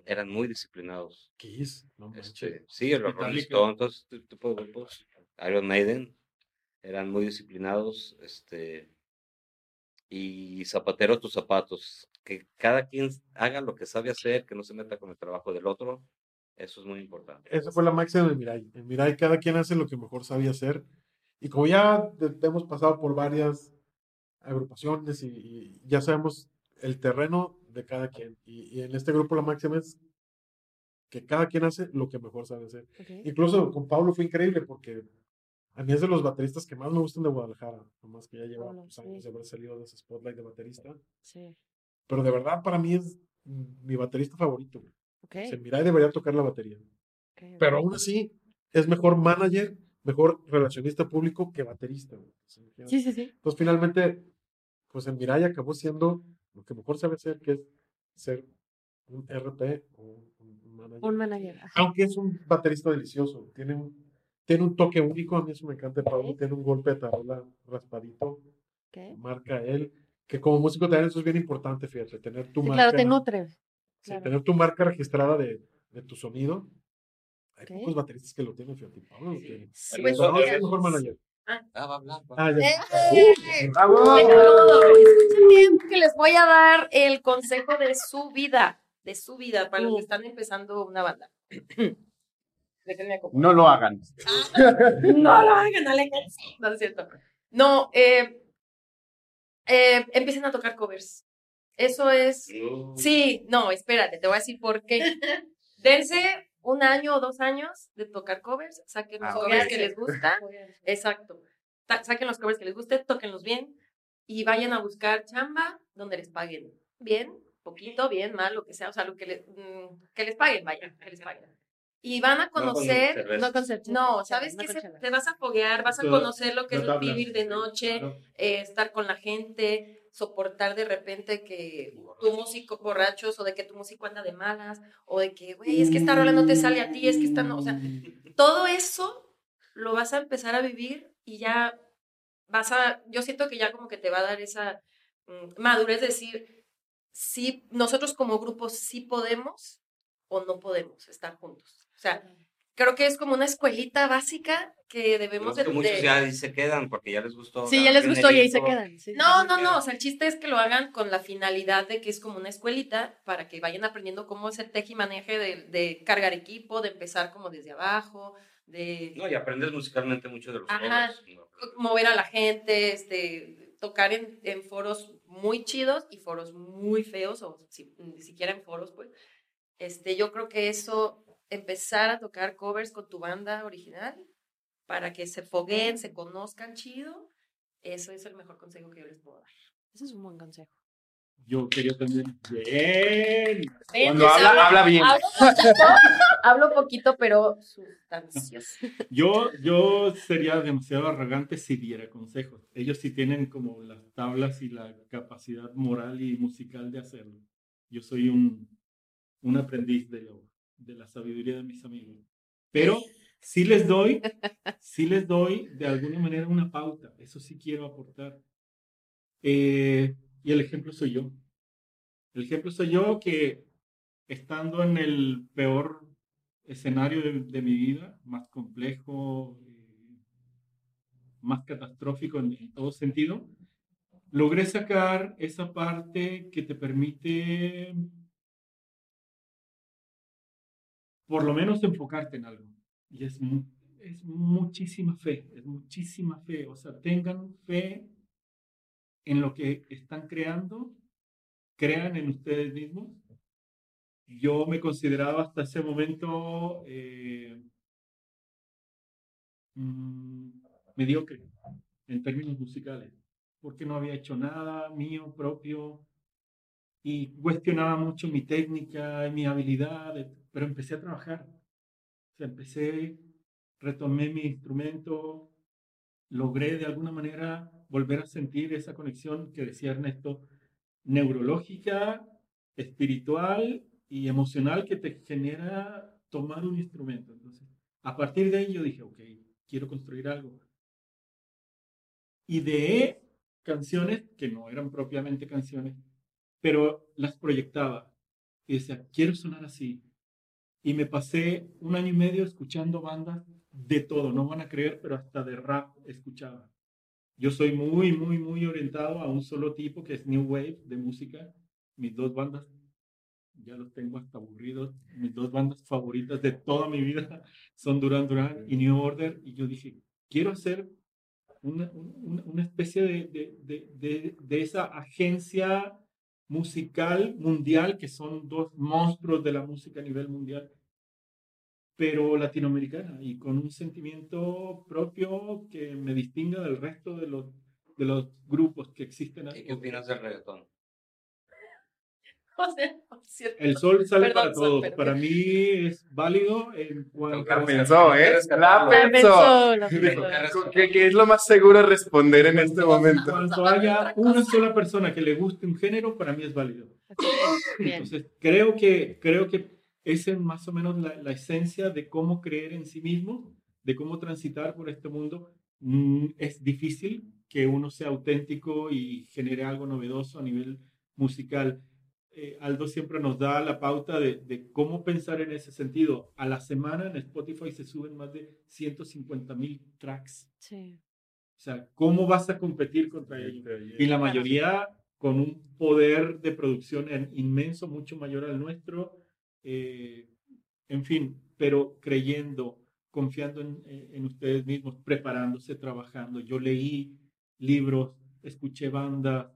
eran muy disciplinados. Kiss, no. Este, sí, los Rolling. Stones, todo este tipo de grupos, Iron Maiden, eran muy disciplinados, este, y zapatero a tus zapatos, que cada quien haga lo que sabe hacer, que no se meta con el trabajo del otro, eso es muy importante. Esa fue la máxima de Mirai. En Mirai cada quien hace lo que mejor sabía hacer. Y como ya hemos pasado por varias agrupaciones y, y ya sabemos el terreno de cada quien. Y, y en este grupo la máxima es que cada quien hace lo que mejor sabe hacer. Incluso con Pablo fue increíble porque a mí es de los bateristas que más me gustan de Guadalajara. Nomás que ya lleva pues, años sí. de haber salido de ese spotlight de baterista. Sí. Pero de verdad para mí es mi baterista favorito. güey. Ok. O sea, Mirai debería tocar la batería. ok, Pero ok. aún así, es mejor manager, mejor relacionista público que baterista. güey. Sí, sí, sí. Entonces, finalmente, pues el Mirai acabó siendo lo que mejor sabe hacer, que es ser un RP o un, un manager. Un manager. Aunque es un baterista delicioso, tiene un, tiene un toque único, a mí eso me encanta de Pablo, tiene un golpe de tarola raspadito, Ok. marca él, que como músico también eso es bien importante, fíjate, tener tu Sí, marca. claro, te nutre. Sí, Claro. tener tu marca registrada de, de tu sonido. Hay Ok. pocos bateristas que lo tienen, fíjate. Pablo lo tiene. Pues, Pablo es el mejor manager. Ah, va a hablar, va. Ah, ya. ¡Eh! ¡Bravo! Bueno, escuchen bien que les voy a dar el consejo de su vida, de su vida, para los que están empezando una banda. No lo hagan. No lo hagan, Alex. No es cierto. No, eh, eh, empiecen a tocar covers. Eso es. Sí, no, espérate, te voy a decir por qué. Dense un año o dos años de tocar covers, saquen los Ah, covers que les gusta. Exacto. Ta- Saquen los covers que les guste, tóquenlos bien. y vayan a buscar chamba donde les paguen bien, poquito, bien, mal, lo que sea, o sea, lo que, le- mm, que les paguen, vaya, que les paguen. Y van a con conocer. No con cerveza. no, ¿sabes no qué? con Se- chela. te vas a foguear, vas a conocer lo que no es vivir de noche, eh, estar con la gente, soportar de repente que tu músico borrachos o de que tu músico anda de malas o de que, güey, es que esta rola no te sale a ti, es que esta no, o sea, todo eso lo vas a empezar a vivir y ya vas a, yo siento que ya como que te va a dar esa mm, madurez de decir, sí, nosotros como grupo sí podemos o no podemos estar juntos. O sea, creo que es como una escuelita básica que debemos Creo que de... muchos ya ahí se quedan porque ya les gustó. Sí, ya les gustó y ahí se quedan. sí. No, no, no, o sea, el chiste es que lo hagan con la finalidad de que es como una escuelita para que vayan aprendiendo cómo es el teje y maneje de, de cargar equipo, de empezar como desde abajo, de No, y aprendes musicalmente mucho de los Ajá. covers. mover a la gente, este, tocar en, en foros muy chidos y foros muy feos, o si- ni siquiera en foros, pues. Este, yo creo que eso, empezar a tocar covers con tu banda original para que se fogueen, se conozcan chido, eso es el mejor consejo que yo les puedo dar. Ese es un buen consejo. Yo quería también. Bien. Cuando habla, habla bien. Hablo poquito, hablo poquito, pero sustancioso. Yo, yo sería demasiado arrogante si diera consejos. Ellos sí tienen como las tablas y la capacidad moral y musical de hacerlo. Yo soy un, un aprendiz de, lo, de la sabiduría de mis amigos. Pero sí les doy, sí les doy de alguna manera una pauta. Eso sí quiero aportar. Eh, y el ejemplo soy yo. El ejemplo soy yo que estando en el peor escenario de, de mi vida, más complejo, eh, más catastrófico en, en todo sentido, logré sacar esa parte que te permite por lo menos enfocarte en algo. Y es, mu- es muchísima fe, es muchísima fe. O sea, tengan fe en lo que están creando, crean en ustedes mismos. Yo me consideraba hasta ese momento eh, mm, mediocre en términos musicales, porque no había hecho nada mío propio y cuestionaba mucho mi técnica y mi habilidad, pero empecé a trabajar. O sea, empecé, retomé mi instrumento, logré de alguna manera volver a sentir esa conexión que decía Ernesto, neurológica, espiritual y emocional que te genera tomar un instrumento. Entonces, a partir de ahí yo dije, ok, quiero construir algo. Ideé canciones que no eran propiamente canciones, pero las proyectaba y decía, quiero sonar así. Y me pasé un año y medio escuchando bandas de todo, no van a creer, pero hasta de rap escuchaba. Yo soy muy, muy, muy orientado a un solo tipo que es New Wave de música. Mis dos bandas, ya los tengo hasta aburridos, mis dos bandas favoritas de toda mi vida son Duran Duran y New Order. Y yo dije, quiero hacer una, una, una especie de, de, de, de, de esa agencia musical mundial, que son dos monstruos de la música a nivel mundial, pero latinoamericana y con un sentimiento propio que me distinga del resto de los, de los grupos que existen. ¿Y qué opinas del reggaetón? O sea, por cierto. El sol sale Perdón, para Sol, todos. pero- Para mí es válido en cuanto La a... pensó, ¿eh? La pensó. pensó, la pensó. ¿Qué, qué es lo más seguro responder en este En momento? cuanto haya una sola persona que le guste un género, para mí es válido. Entonces, creo que, creo que esa es más o menos la, la esencia de cómo creer en sí mismo, de cómo transitar por este mundo. Mm, es difícil que uno sea auténtico y genere algo novedoso a nivel musical. Eh, Aldo siempre nos da la pauta de, de cómo pensar en ese sentido. A la semana en Spotify se suben más de 150 mil tracks. Sí. O sea, ¿cómo vas a competir contra ellos? Y la mayoría con un poder de producción en- inmenso, mucho mayor al nuestro. eh, en fin, pero creyendo, confiando en, en- en ustedes mismos, preparándose, trabajando. Yo leí libros, escuché bandas,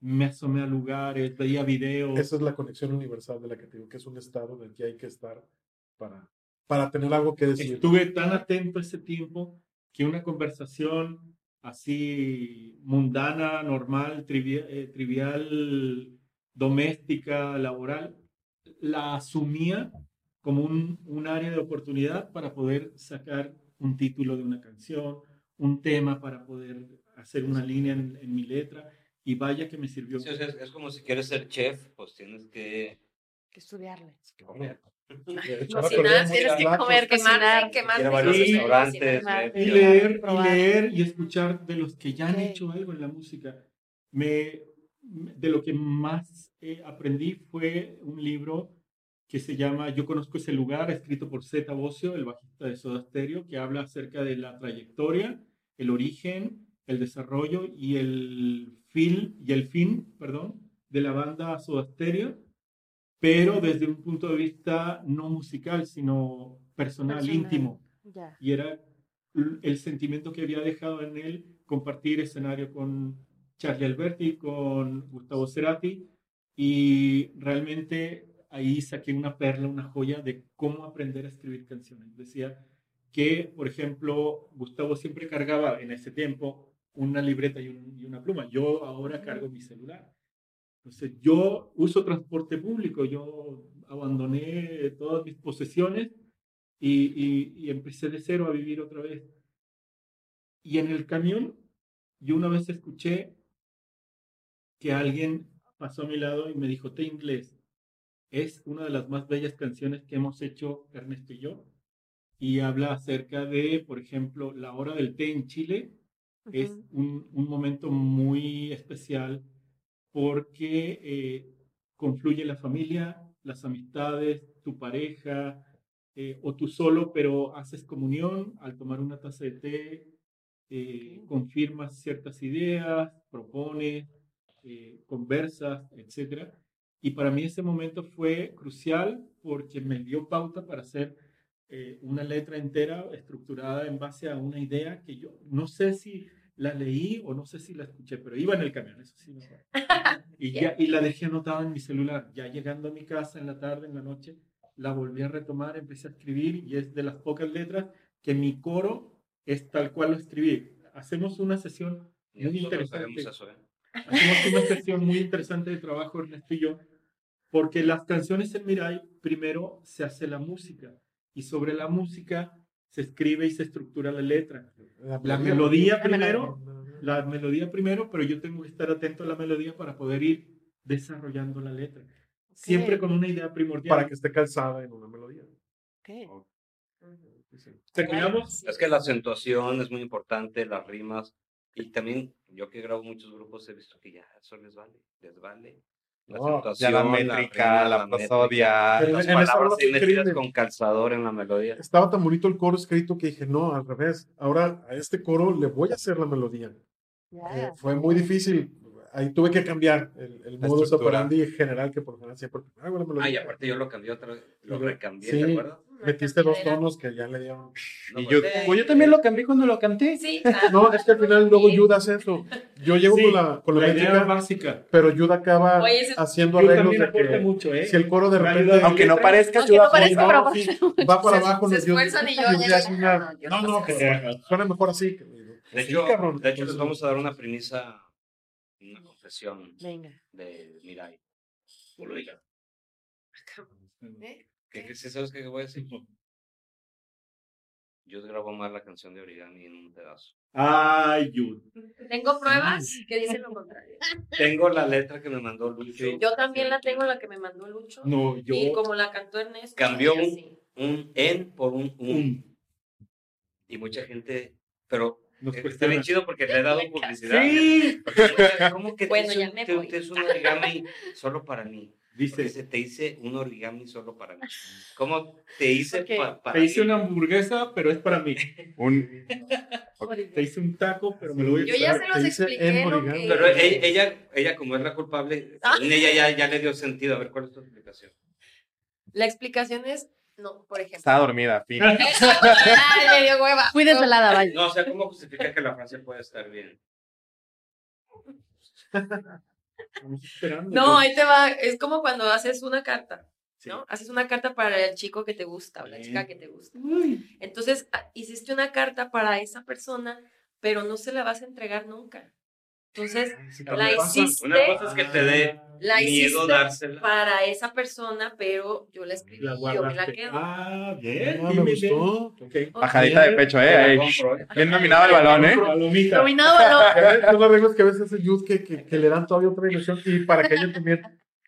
me asomé a lugares, veía videos. Esa es la conexión universal de la que te digo, que es un estado en el que hay que estar para, para tener algo que decir. Estuve tan atento ese tiempo que una conversación así mundana, normal, trivia- eh, trivial, doméstica, laboral, la asumía como un, un área de oportunidad para poder sacar un título de una canción, un tema para poder hacer una línea en, en mi letra. Y vaya que me sirvió. Sí, o sea, es, es como si quieres ser chef, pues tienes que Que estudiarle. comer. Cocinar, tienes que comer, cocinar. quemarte, quemarte. Ir a varios Sí. restaurantes. Y leer, y leer y escuchar de los que ya han hecho algo en la música. Me, de lo que más eh, aprendí fue un libro que se llama Yo conozco ese lugar, escrito por Zeta Bocio, el bajista de Soda Stereo, que habla acerca de la trayectoria, el origen, el desarrollo y el fin, y el fin, perdón, de la banda Soda Stereo, pero desde un punto de vista no musical, sino personal, Personal. íntimo y era el sentimiento que había dejado en él compartir escenario con Charlie Alberti, con Gustavo Cerati, y realmente ahí saqué una perla, una joya de cómo aprender a escribir canciones. Decía que, por ejemplo, Gustavo siempre cargaba en ese tiempo una libreta y, un- y una pluma. Yo ahora cargo mi celular. Entonces, yo uso transporte público, yo abandoné todas mis posesiones y, y- y empecé de cero a vivir otra vez. Y en el camión, yo una vez escuché que alguien pasó a mi lado y me dijo, té inglés, es una de las más bellas canciones que hemos hecho Ernesto y yo. Y habla acerca de, por ejemplo, la hora del té en Chile. Es un, un momento muy especial porque eh, confluye la familia, las amistades, tu pareja, eh, o tú solo, pero haces comunión al tomar una taza de té, eh, confirmas ciertas ideas, propones, eh, conversas, etc. Y para mí ese momento fue crucial porque me dio pauta para hacer eh, una letra entera estructurada en base a una idea que yo no sé si la leí o no sé si la escuché, pero iba en el camión, eso sí. Y, ya, y la dejé anotada en mi celular. Ya llegando a mi casa en la tarde, en la noche, la volví a retomar, empecé a escribir y es de las pocas letras que mi coro es tal cual lo escribí. Hacemos una sesión muy interesante. eso, ¿eh? Hacemos una sesión muy interesante de trabajo, Ernesto y yo, porque las canciones en Mirai, primero se hace la música y sobre la música se escribe y se estructura la letra. La melodía primero, la melodía primero, pero yo tengo que estar atento a la melodía para poder ir desarrollando la letra. Siempre con una idea primordial. Para que esté calzada en una melodía. Ok. Terminamos. Es que la acentuación es muy importante, las rimas. Y también, yo que grabo muchos grupos, he visto que ya eso les vale. Les vale. La No, Ya la métrica, rima, la métrica, prosodia. Las en palabras increíble. con calzador en la melodía. Estaba tan bonito el coro escrito que dije, no, al revés. Ahora a este coro le voy a hacer la melodía. Eh, Ya. fue muy difícil. Ahí tuve que cambiar el, el La modus operandi general que por lo general siempre hago la melodía. Ah, y aparte yo lo cambié otra vez, lo recambié, Sí. ¿te acuerdas? Metiste dos tonos que ya le dieron. No, Y pues, yo, pues yo también lo cambié cuando lo canté. Sí. No, es que al final luego Yuda hace eso. Yo llego Sí, con la, con la, la métrica, básica. pero Yuda acaba Oye, ese- haciendo arreglos de aporta que mucho, ¿eh? si el coro de repente ayuda. Aunque no parezca, Aunque no parezca, pero- sí, va para Se- abajo. se esfuerzan y yo ya no, No, no no, que suena mejor así. De hecho, de hecho les vamos a dar una premisa, una confesión Venga. de Mirai. No lo digas. ¿Eh? ¿Qué, qué, sí sabes qué voy a decir? Yo grabo más la canción de Origami en un pedazo. Ay, Yud. Tengo pruebas que dicen lo contrario. Tengo la letra que me mandó Lucho. Yo también la tengo, la que me mandó Lucho. No, yo. Y como la cantó Ernesto. Cambió un-. Un en por un un. Un. Y mucha gente, pero Nos eh, está bien chido porque le he dado publicidad. Sí. ¿Cómo que Bueno, te, ya me te- voy. te hice un origami solo para mí? Porque Dice, se te hice un origami solo para mí. ¿Cómo te hice Ok. pa- para te hice mí? una hamburguesa, pero es para mí. Un, Te hice un taco, pero me lo voy a Yo ya se los expliqué lo que... Pero ella, ella, ella, como es la culpable, Ah. ella ya, ya le dio sentido. A ver, ¿cuál es tu explicación? La explicación es, no, por ejemplo. estaba dormida, fin. Ay, me dio hueva. Fui desvelada, vaya. No, o sea, ¿cómo justifica que la frase puede estar bien? Estamos esperando. No, ahí te va. Es como cuando haces una carta, ¿no? Haces una carta para el chico que te gusta o la chica que te gusta. Uy, Entonces, ah, hiciste una carta para esa persona, pero no se la vas a entregar nunca. Entonces, Sí, la hiciste, Una cosa es que te dé la miedo hiciste dársela. para esa persona, pero yo la escribí, La yo me la quedo. Ah, bien. Ah, bien, me bien, bien. gustó. Ok. Bajadita de pecho, eh. Compro, ¿eh? Bien nominado el balón, eh. Palomita. Dominado balón. Son las reglas que a veces hace Youth que, que, que le dan todavía otra dimensión y para que ella también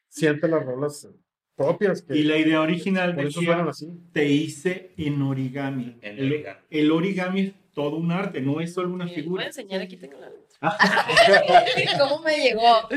sienta las rolas propias. Que Y la idea original por eso decía, así. te hice en origami. En el, origami. el origami es todo un arte, no es solo una Miren, Voy figura. a enseñar aquí tengo la letra. Ah. ¿Cómo me llegó?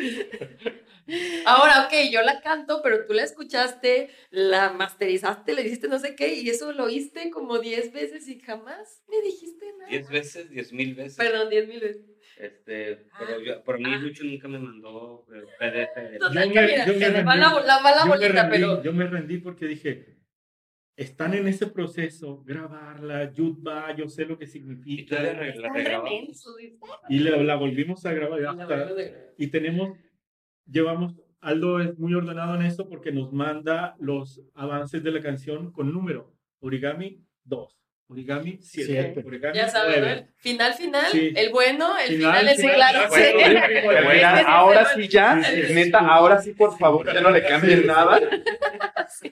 Ahora, ok, yo la canto, pero tú la escuchaste, la masterizaste, le dijiste no sé qué, y eso lo oíste como 10 veces y jamás me dijiste nada. Diez veces, diez mil veces. Perdón, 10 mil veces. Este, pero yo, por mí Ah. Lucho nunca me mandó eh, PDF. Total, Yo me- la, yo, bolita, rendí, pero yo me rendí porque dije, están en ese proceso, grabarla, Yutba, yo sé lo que Y significa. re- la remensos, dice. Y la, la volvimos a grabar. La hasta- volvemos a grabar. y tenemos, llevamos, Aldo es muy ordenado en eso porque nos manda los avances de la canción con número. Origami 2, origami 7, Siete. origami Ya sabes, 9. ¿no? Final, final, Sí. el bueno, el Final, sí, final, claro. sí. bueno, ahora sí, ya, sí, sí. neta, ahora sí, por favor, ya no le cambien nada.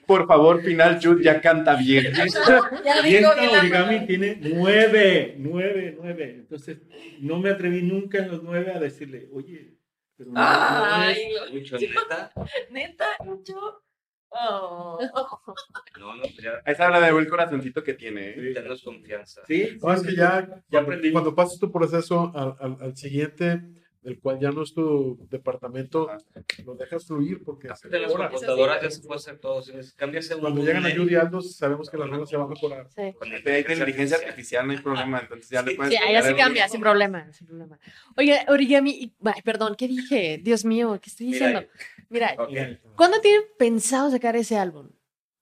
Por favor, final, Jude ya canta bien. Ya Y esta origami tiene nueve, nueve, nueve. Entonces, no me atreví nunca en los nueve a decirle, oye, pero no, Ay, lo- Lucho, neta. neta, Lucho. Oh. No, no, pues ya Esa habla de buen corazoncito que tiene, ¿eh? Sí. tenemos confianza. Sí, No, es que ya, Ya cuando, aprendí. cuando pases tu proceso al, al, al siguiente, el cual ya no es tu departamento, Ajá. lo dejas fluir porque De las ahora, computadoras ya se puede hacer todo. Si cambias cuando llegan a Judy Aldo, sabemos que la rola se va a mejorar. Sí. con Hay inteligencia artificial, no hay problema, entonces ya le Sí, puedes... Sí, allá se cambia, sin problema, sin problema. Oye, origami, ay, perdón, ¿qué dije? Dios mío, ¿qué estoy Mira, diciendo? Mira, Ok. ¿cuándo tienen pensado sacar ese álbum?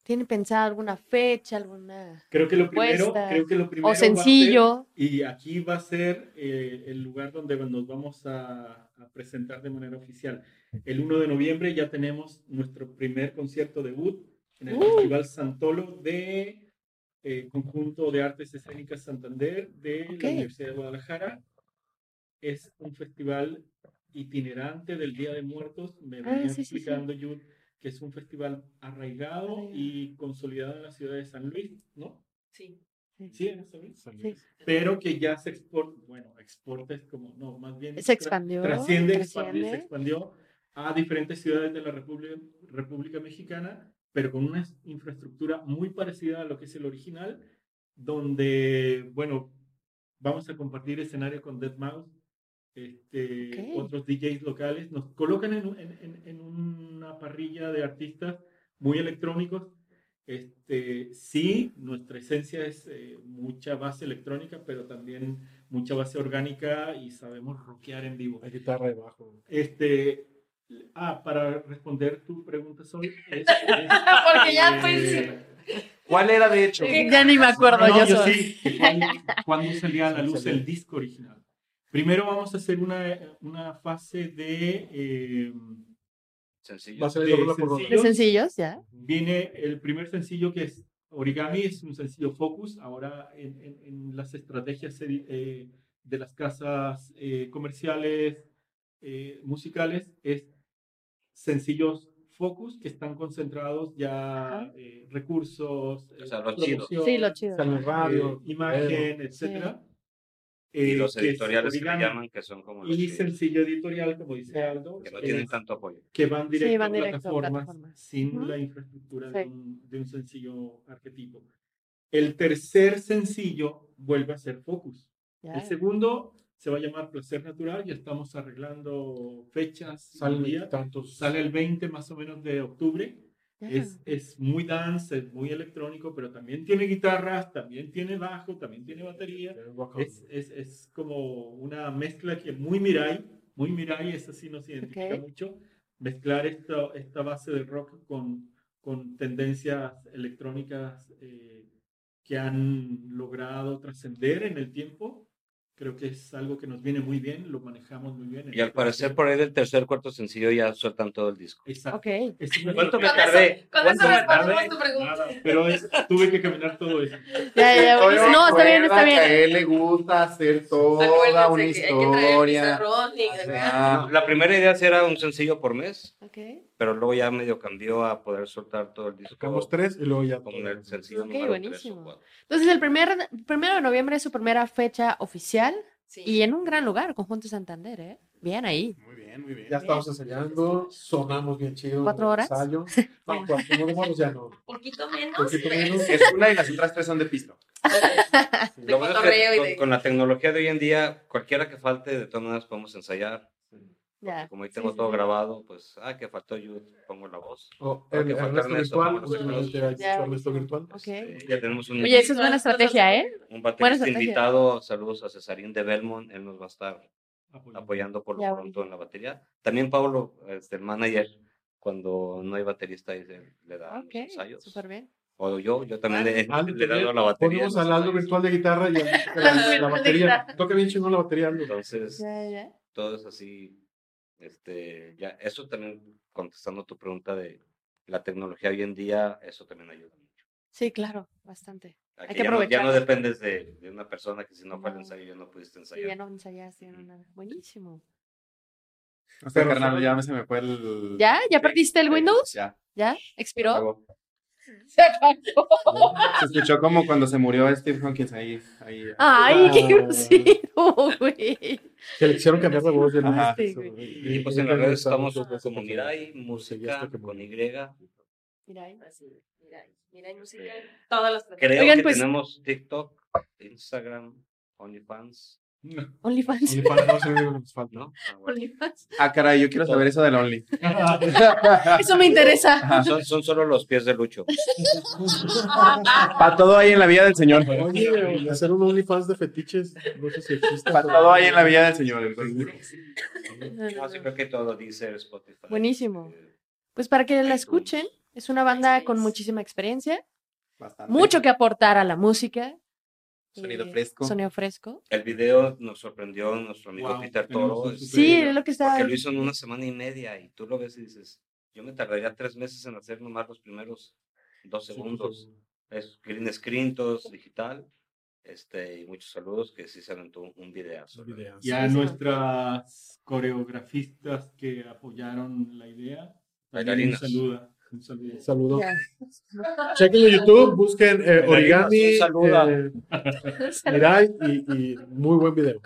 ¿Tienen pensado alguna fecha, alguna creo que lo primero, creo que lo primero o a ser- sencillo? Y aquí va a ser eh, el lugar donde nos vamos a, a presentar de manera oficial. El 1 de noviembre ya tenemos nuestro primer concierto debut en el Uh. Festival Santolo de eh, Conjunto de Artes Escénicas Santander de Ok. la Universidad de Guadalajara. Es un festival itinerante del Día de Muertos. Me Ah, venía sí, sí, sí. explicando Yud que es un festival arraigado y consolidado en la ciudad de San Luis, ¿no? Sí. Sí, en San Luis Sí. pero que ya se exporta, bueno, exporta es como, no, más bien Se tra- expandió, trasciende, trasciende. expandió, se expandió a diferentes ciudades de la República, República Mexicana, pero con una infraestructura muy parecida a lo que es el original, donde, bueno, vamos a compartir escenario con Dead Mouse, este, Ok. otros DJs locales, nos colocan en, en- en- en una parrilla de artistas muy electrónicos, este, sí, nuestra esencia es eh, mucha base electrónica, pero también mucha base orgánica y sabemos rockear en vivo. La guitarra de bajo. Este, ah, para responder tu pregunta, Sol. es- es, Porque ya eh, ¿Cuál era, de hecho? Ya ni me acuerdo, no, yo yo sí. que ¿Cuándo, cuándo salía a la luz el disco original? Primero vamos a hacer una, una fase de... eh, Sencillo. Va a ser de sencillos. sencillos, ya. Viene el primer sencillo que es Origami, es un sencillo Focus. Ahora en, en- en las estrategias eh, de las casas eh, comerciales, eh, musicales, es sencillos Focus que están concentrados ya eh, recursos, O sea, lo chido. promoción, Sí, lo chido. Sale en radio, eh, imagen, etcétera. Y Eh, los que es editoriales que Origami. llaman, que son como los Y que, sencillo editorial, como dice Aldo, que no es- tienen tanto apoyo. que van directo, van a directo a plataformas, plataformas. sin la infraestructura de, Sí. un, de un sencillo arquetipo. El tercer sencillo vuelve a ser Focus. ya. El segundo se va a llamar Placer Natural, ya estamos arreglando fechas, días. tantos. Sale el 20 más o menos de octubre. Es, es muy dance, es muy electrónico, pero también tiene guitarras, también tiene bajo, también tiene batería. Es, es, es como una mezcla que muy Mirai, muy Mirai, esa sí nos identifica Ok. mucho. Mezclar esta, esta base del rock con, con tendencias electrónicas eh, que han logrado trascender en el tiempo. Creo que es algo que nos viene muy bien, lo manejamos muy bien. Y al parecer por ahí del tercer, cuarto sencillo ya sueltan todo el disco. Exacto. Ok. Ese fue ¿Cuánto me Con tardé? eso- con ¿Cuánto eso respondemos tardé? tu pregunta. Nada, pero es- tuve que caminar todo eso. Ya, ya, ya. No, está bien, está bien. A él le gusta hacer toda Acuérdense una que hay que traer historia. pizarrón y. Ah, La primera idea era un sencillo por mes, Ok. Pero luego ya medio cambió a poder soltar todo el disco. Sacamos tres y luego ya. Con el sencillo Ok, número tres buenísimo. cuatro. Entonces, el primer, primero de noviembre es su primera fecha oficial Sí. y en un gran lugar, Conjunto Santander, ¿eh? Bien ahí. Muy bien, muy bien. Ya estamos ensayando, sonamos bien chido. ¿Cuatro horas? Ensayo. No, cuatro, demoramos ya no. Poquito menos. Poquito menos. Es una y las otras tres son de pisto. Sí. De Lo bueno es que con, de- con la tecnología de hoy en día, cualquiera que falte, de todas maneras podemos ensayar. Ya. Como ahí tengo sí, todo sí. grabado, pues, ah, que faltó yo, pongo la voz. O Creo el Ernesto Ernesto, virtual, a últimamente Ya, Ernesto buenísimo. virtual. Ok. Ya tenemos un, Oye, eso es buena estrategia, ¿eh? un baterista estrategia. invitado. Saludos a Cesarín de Belmont, él nos va a estar Apoyando. apoyando por lo Ya, pronto en la batería. También Pablo, este, el manager, cuando no hay baterista, ahí se- le da los Ok, ensayos. súper bien. O yo, yo también le, Aldo le he dado la batería. Ponemos los al Aldo virtual de guitarra y a- la, de batería. Toca bien chingón la batería, Aldo. Entonces, Ya, ya. todo es así. Este, ya, eso también, contestando tu pregunta de la tecnología hoy en día, eso también ayuda mucho. Sí, claro, bastante. Aquí que ya, no, ya no dependes de, de una persona que si no fue el No. ensayo ya no pudiste Sí, ya ensayar. no ensayaste, ya no nada. Buenísimo. O sea, Pero carnal, ya me- se me fue el. ¿Ya? ¿Ya Sí, perdiste el sí, Windows? Ya. ¿Ya? ¿Expiró? Se apagó. Se escuchó como cuando se murió Steve Hawkins ahí. ahí Ay, qué Ah. grosero, güey. Que le quisieron cambiar de voz. no Ajá. Sí. Y pues en las redes estamos como Mirai, música con Y. Mira ahí. Así, mira, mira, y música, todas las Creo Oigan, que pues- tenemos TikTok, Instagram, OnlyFans, OnlyFans. No se ve lo que nos falta. ¿no? Ah, bueno. OnlyFans. Ah, caray, yo quiero saber eso del Only. Eso me interesa. Ajá. Son, son solo los pies de Lucho. Para todo ahí en la vida del Señor. Oye, hacer un OnlyFans de fetiches, no sé si existe. Para todo ahí en la vida del Señor. No, sí creo que todo dice Spotify. Buenísimo. eh, Pues para que la escuchen, es una banda con muchísima experiencia, Bastante. mucho que aportar a la música. Sonido eh, fresco. Sonido fresco. El video nos sorprendió nuestro amigo Wow, Peter Toro. Sí, es lo que estaba. Porque lo hizo en una semana y media y tú lo ves y dices, yo me tardaría tres meses en hacer nomás los primeros dos segundos. Es green screen, todo es digital. Este, y muchos saludos que sí se aventó un, videazo. Videos. Y a Sí, sí. nuestras coreografistas que apoyaron la idea. también Bailarinas. Un saludo. Un saludo. Saludos. Ya. Chequen en YouTube, busquen eh, origami, Un saludo. eh, Mirai y, y muy buen video.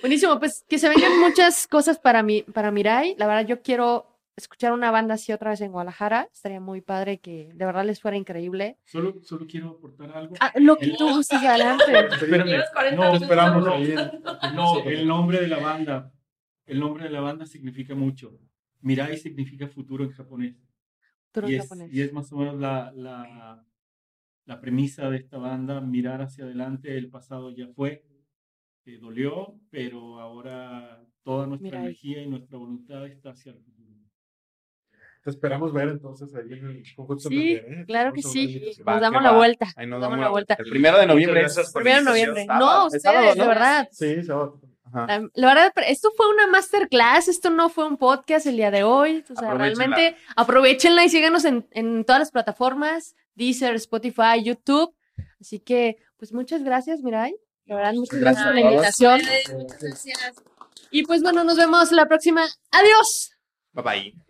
Buenísimo, pues que se vengan muchas cosas para mí, para Mirai. La verdad, yo quiero escuchar una banda así otra vez en Guadalajara. Estaría muy padre que de verdad les fuera increíble. Solo, solo quiero aportar algo. Ah, lo que tú gustes, adelante. Espérame. Llevas 40 No, esperamos ahí. No, el nombre de la banda. El nombre de la banda significa mucho. Mirai significa futuro en japonés. Y es, y es más o menos la, la, la premisa de esta banda, mirar hacia adelante, el pasado ya fue, eh, dolió, pero ahora toda nuestra Mirai. energía y nuestra voluntad está hacia el futuro. Te esperamos ver entonces ahí en el conjunto Sí, ¿eh? claro que sí. Va, Nos damos la va. vuelta. Ahí nos Damos damos la la vuelta. El primero de noviembre. Gracias Primero de noviembre. No, Sábado, es sábado, ustedes, ¿no? de verdad. Sí, sábado. Ajá. La, la verdad, pero esto fue una masterclass, esto no fue un podcast el día de hoy. O sea, Aprovechenla. realmente aprovechenla y síganos en, en todas las plataformas, Deezer, Spotify, YouTube. Así que, pues muchas gracias, Mirai. La verdad, muchas gracias por la invitación. Muchas gracias. Y pues bueno, nos vemos la próxima. Adiós. Bye bye.